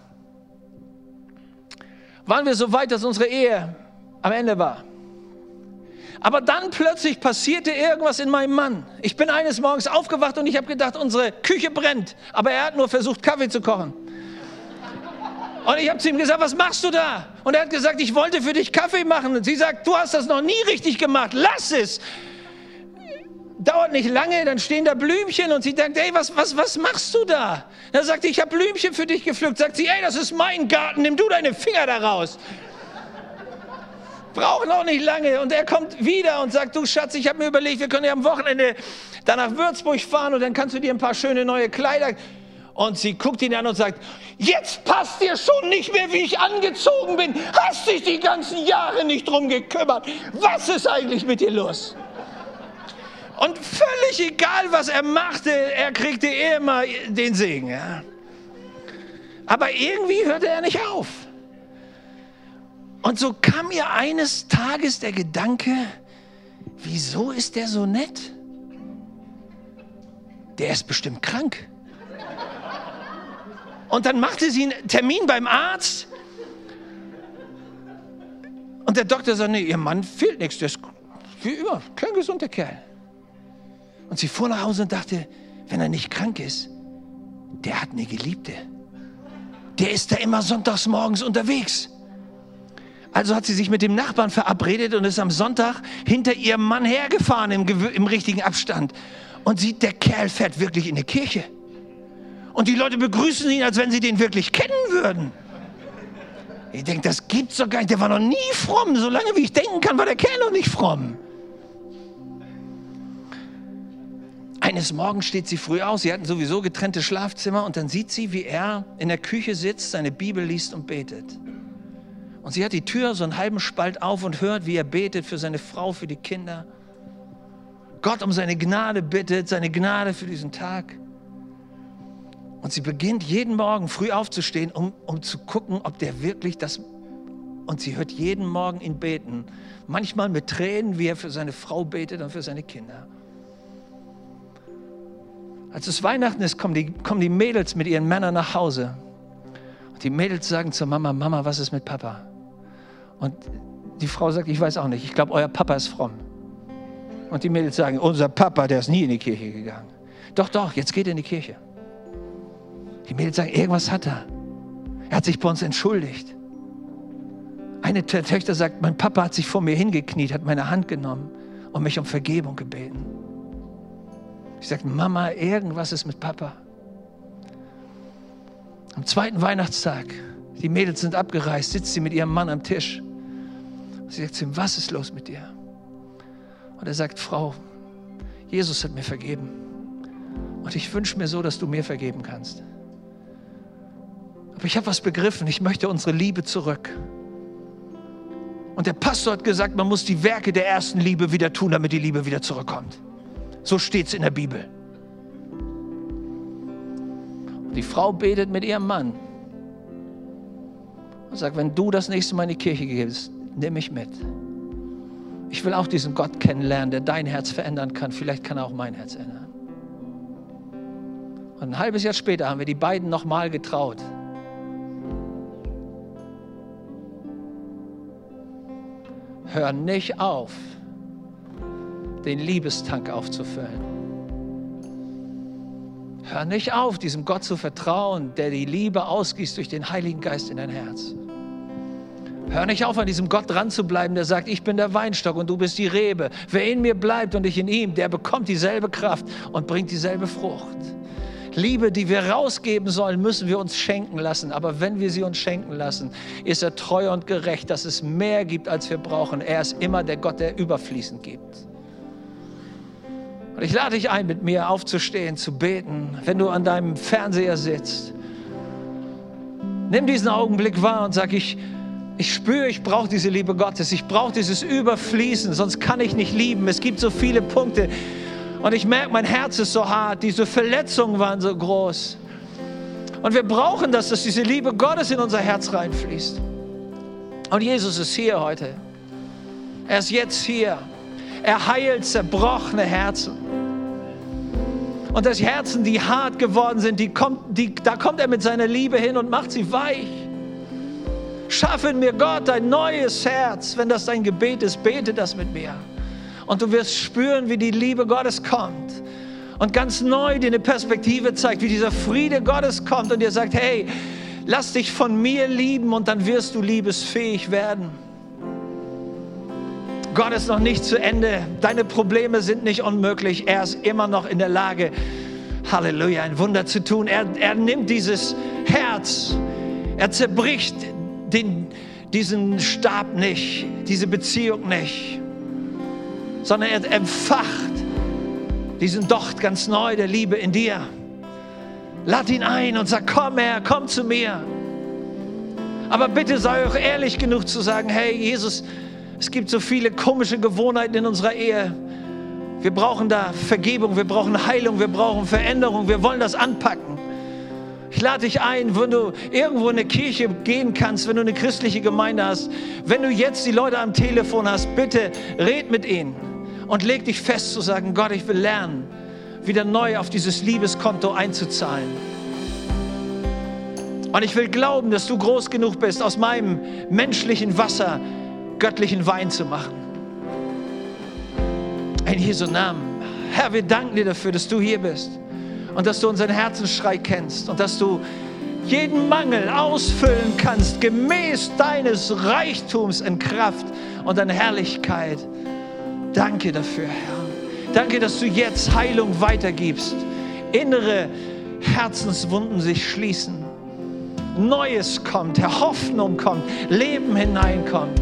waren wir so weit, dass unsere Ehe am Ende war. Aber dann plötzlich passierte irgendwas in meinem Mann. Ich bin eines Morgens aufgewacht und ich habe gedacht, unsere Küche brennt. Aber er hat nur versucht, Kaffee zu kochen. Und ich habe zu ihm gesagt, was machst du da? Und er hat gesagt, ich wollte für dich Kaffee machen. Und sie sagt, du hast das noch nie richtig gemacht, lass es. dauert nicht lange, dann stehen da Blümchen und sie denkt, ey, was, was, was machst du da? Dann sagt sie, ich habe Blümchen für dich gepflückt. Sagt sie, ey, das ist mein Garten, nimm du deine Finger da raus. Braucht noch nicht lange. Und er kommt wieder und sagt, du Schatz, ich habe mir überlegt, wir können ja am Wochenende da nach Würzburg fahren und dann kannst du dir ein paar schöne neue Kleider. Und sie guckt ihn an und sagt, jetzt passt dir schon nicht mehr, wie ich angezogen bin. Hast dich die ganzen Jahre nicht drum gekümmert. Was ist eigentlich mit dir los? Und völlig egal, was er machte, er kriegte immer den Segen. Ja. Aber irgendwie hörte er nicht auf. Und so kam mir eines Tages der Gedanke, wieso ist der so nett? Der ist bestimmt krank. Und dann machte sie einen Termin beim Arzt. Und der Doktor sagte, nee, ihr Mann fehlt nichts, der ist wie immer, kein gesunder Kerl. Und sie fuhr nach Hause und dachte, wenn er nicht krank ist, der hat eine Geliebte. Der ist da immer sonntags morgens unterwegs. Also hat sie sich mit dem Nachbarn verabredet und ist am Sonntag hinter ihrem Mann hergefahren im, im richtigen Abstand. Und sieht, der Kerl fährt wirklich in die Kirche. Und die Leute begrüßen ihn, als wenn sie den wirklich kennen würden. Ich denke, das gibt's doch gar nicht. Der war noch nie fromm. Solange wie ich denken kann, war der Kerl noch nicht fromm. Eines Morgens steht sie früh aus, sie hatten sowieso getrennte Schlafzimmer und dann sieht sie, wie er in der Küche sitzt, seine Bibel liest und betet. Und sie hat die Tür so einen halben Spalt auf und hört, wie er betet für seine Frau, für die Kinder. Gott um seine Gnade bittet, seine Gnade für diesen Tag. Und sie beginnt jeden Morgen früh aufzustehen, um, um zu gucken, ob der wirklich das... Und sie hört jeden Morgen ihn beten. Manchmal mit Tränen, wie er für seine Frau betet und für seine Kinder. Als es Weihnachten ist, kommen die, kommen die Mädels mit ihren Männern nach Hause. Und die Mädels sagen zur Mama, Mama, was ist mit Papa? Und die Frau sagt, ich weiß auch nicht, ich glaube, euer Papa ist fromm. Und die Mädels sagen, unser Papa, der ist nie in die Kirche gegangen. Doch, doch, jetzt geht er in die Kirche. Die Mädels sagen, irgendwas hat er. Er hat sich bei uns entschuldigt. Eine der Töchter sagt, mein Papa hat sich vor mir hingekniet, hat meine Hand genommen und mich um Vergebung gebeten. Ich sagte, Mama, irgendwas ist mit Papa. Am zweiten Weihnachtstag, die Mädels sind abgereist, sitzt sie mit ihrem Mann am Tisch. Sie sagt zu ihm, was ist los mit dir? Und er sagt, Frau, Jesus hat mir vergeben. Und ich wünsche mir so, dass du mir vergeben kannst. Aber ich habe was begriffen, ich möchte unsere Liebe zurück. Und der Pastor hat gesagt, man muss die Werke der ersten Liebe wieder tun, damit die Liebe wieder zurückkommt. So steht es in der Bibel. Und die Frau betet mit ihrem Mann und sagt, wenn du das nächste Mal in die Kirche gehst, nimm mich mit. Ich will auch diesen Gott kennenlernen, der dein Herz verändern kann. Vielleicht kann er auch mein Herz ändern. Und ein halbes Jahr später haben wir die beiden nochmal getraut. Hör nicht auf, den Liebestank aufzufüllen. Hör nicht auf, diesem Gott zu vertrauen, der die Liebe ausgießt durch den Heiligen Geist in dein Herz. Hör nicht auf, an diesem Gott dran zu bleiben, der sagt, ich bin der Weinstock und du bist die Rebe. Wer in mir bleibt und ich in ihm, der bekommt dieselbe Kraft und bringt dieselbe Frucht. Liebe, die wir rausgeben sollen, müssen wir uns schenken lassen. Aber wenn wir sie uns schenken lassen, ist er treu und gerecht, dass es mehr gibt, als wir brauchen. Er ist immer der Gott, der überfließend gibt. Und ich lade dich ein, mit mir aufzustehen, zu beten, wenn du an deinem Fernseher sitzt. Nimm diesen Augenblick wahr und sag, ich, ich spüre, ich brauche diese Liebe Gottes. Ich brauche dieses Überfließen, sonst kann ich nicht lieben. Es gibt so viele Punkte. Und ich merke, mein Herz ist so hart. Diese Verletzungen waren so groß. Und wir brauchen das, dass diese Liebe Gottes in unser Herz reinfließt. Und Jesus ist hier heute. Er ist jetzt hier. Er heilt zerbrochene Herzen. Und das Herzen, die hart geworden sind, die kommt, die, da kommt er mit seiner Liebe hin und macht sie weich. Schaffe mir Gott ein neues Herz. Wenn das dein Gebet ist, bete das mit mir. Und du wirst spüren, wie die Liebe Gottes kommt. Und ganz neu dir eine Perspektive zeigt, wie dieser Friede Gottes kommt und dir sagt, hey, lass dich von mir lieben und dann wirst du liebesfähig werden. Gott ist noch nicht zu Ende. Deine Probleme sind nicht unmöglich. Er ist immer noch in der Lage, Halleluja, ein Wunder zu tun. Er, er nimmt dieses Herz, er zerbricht den, diesen Stab nicht, diese Beziehung nicht, sondern er empfacht diesen Docht ganz neu der Liebe in dir. Lad ihn ein und sag, komm her, komm zu mir. Aber bitte sei auch ehrlich genug zu sagen, hey Jesus, es gibt so viele komische Gewohnheiten in unserer Ehe. Wir brauchen da Vergebung, wir brauchen Heilung, wir brauchen Veränderung, wir wollen das anpacken. Ich lade dich ein, wenn du irgendwo in eine Kirche gehen kannst, wenn du eine christliche Gemeinde hast, wenn du jetzt die Leute am Telefon hast, bitte red mit ihnen und leg dich fest zu sagen, Gott, ich will lernen, wieder neu auf dieses Liebeskonto einzuzahlen. Und ich will glauben, dass du groß genug bist, aus meinem menschlichen Wasser göttlichen Wein zu machen. In Jesu Namen. Herr, wir danken dir dafür, dass du hier bist und dass du unseren Herzensschrei kennst und dass du jeden Mangel ausfüllen kannst, gemäß deines Reichtums in Kraft und in Herrlichkeit. Danke dafür, Herr. Danke, dass du jetzt Heilung weitergibst. Innere Herzenswunden sich schließen. Neues kommt, Herr, Hoffnung kommt, Leben hineinkommt.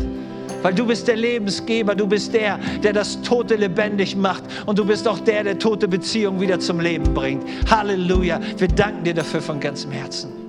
Weil du bist der Lebensgeber, du bist der, der das Tote lebendig macht und du bist auch der, der tote Beziehungen wieder zum Leben bringt. Halleluja. Wir danken dir dafür von ganzem Herzen.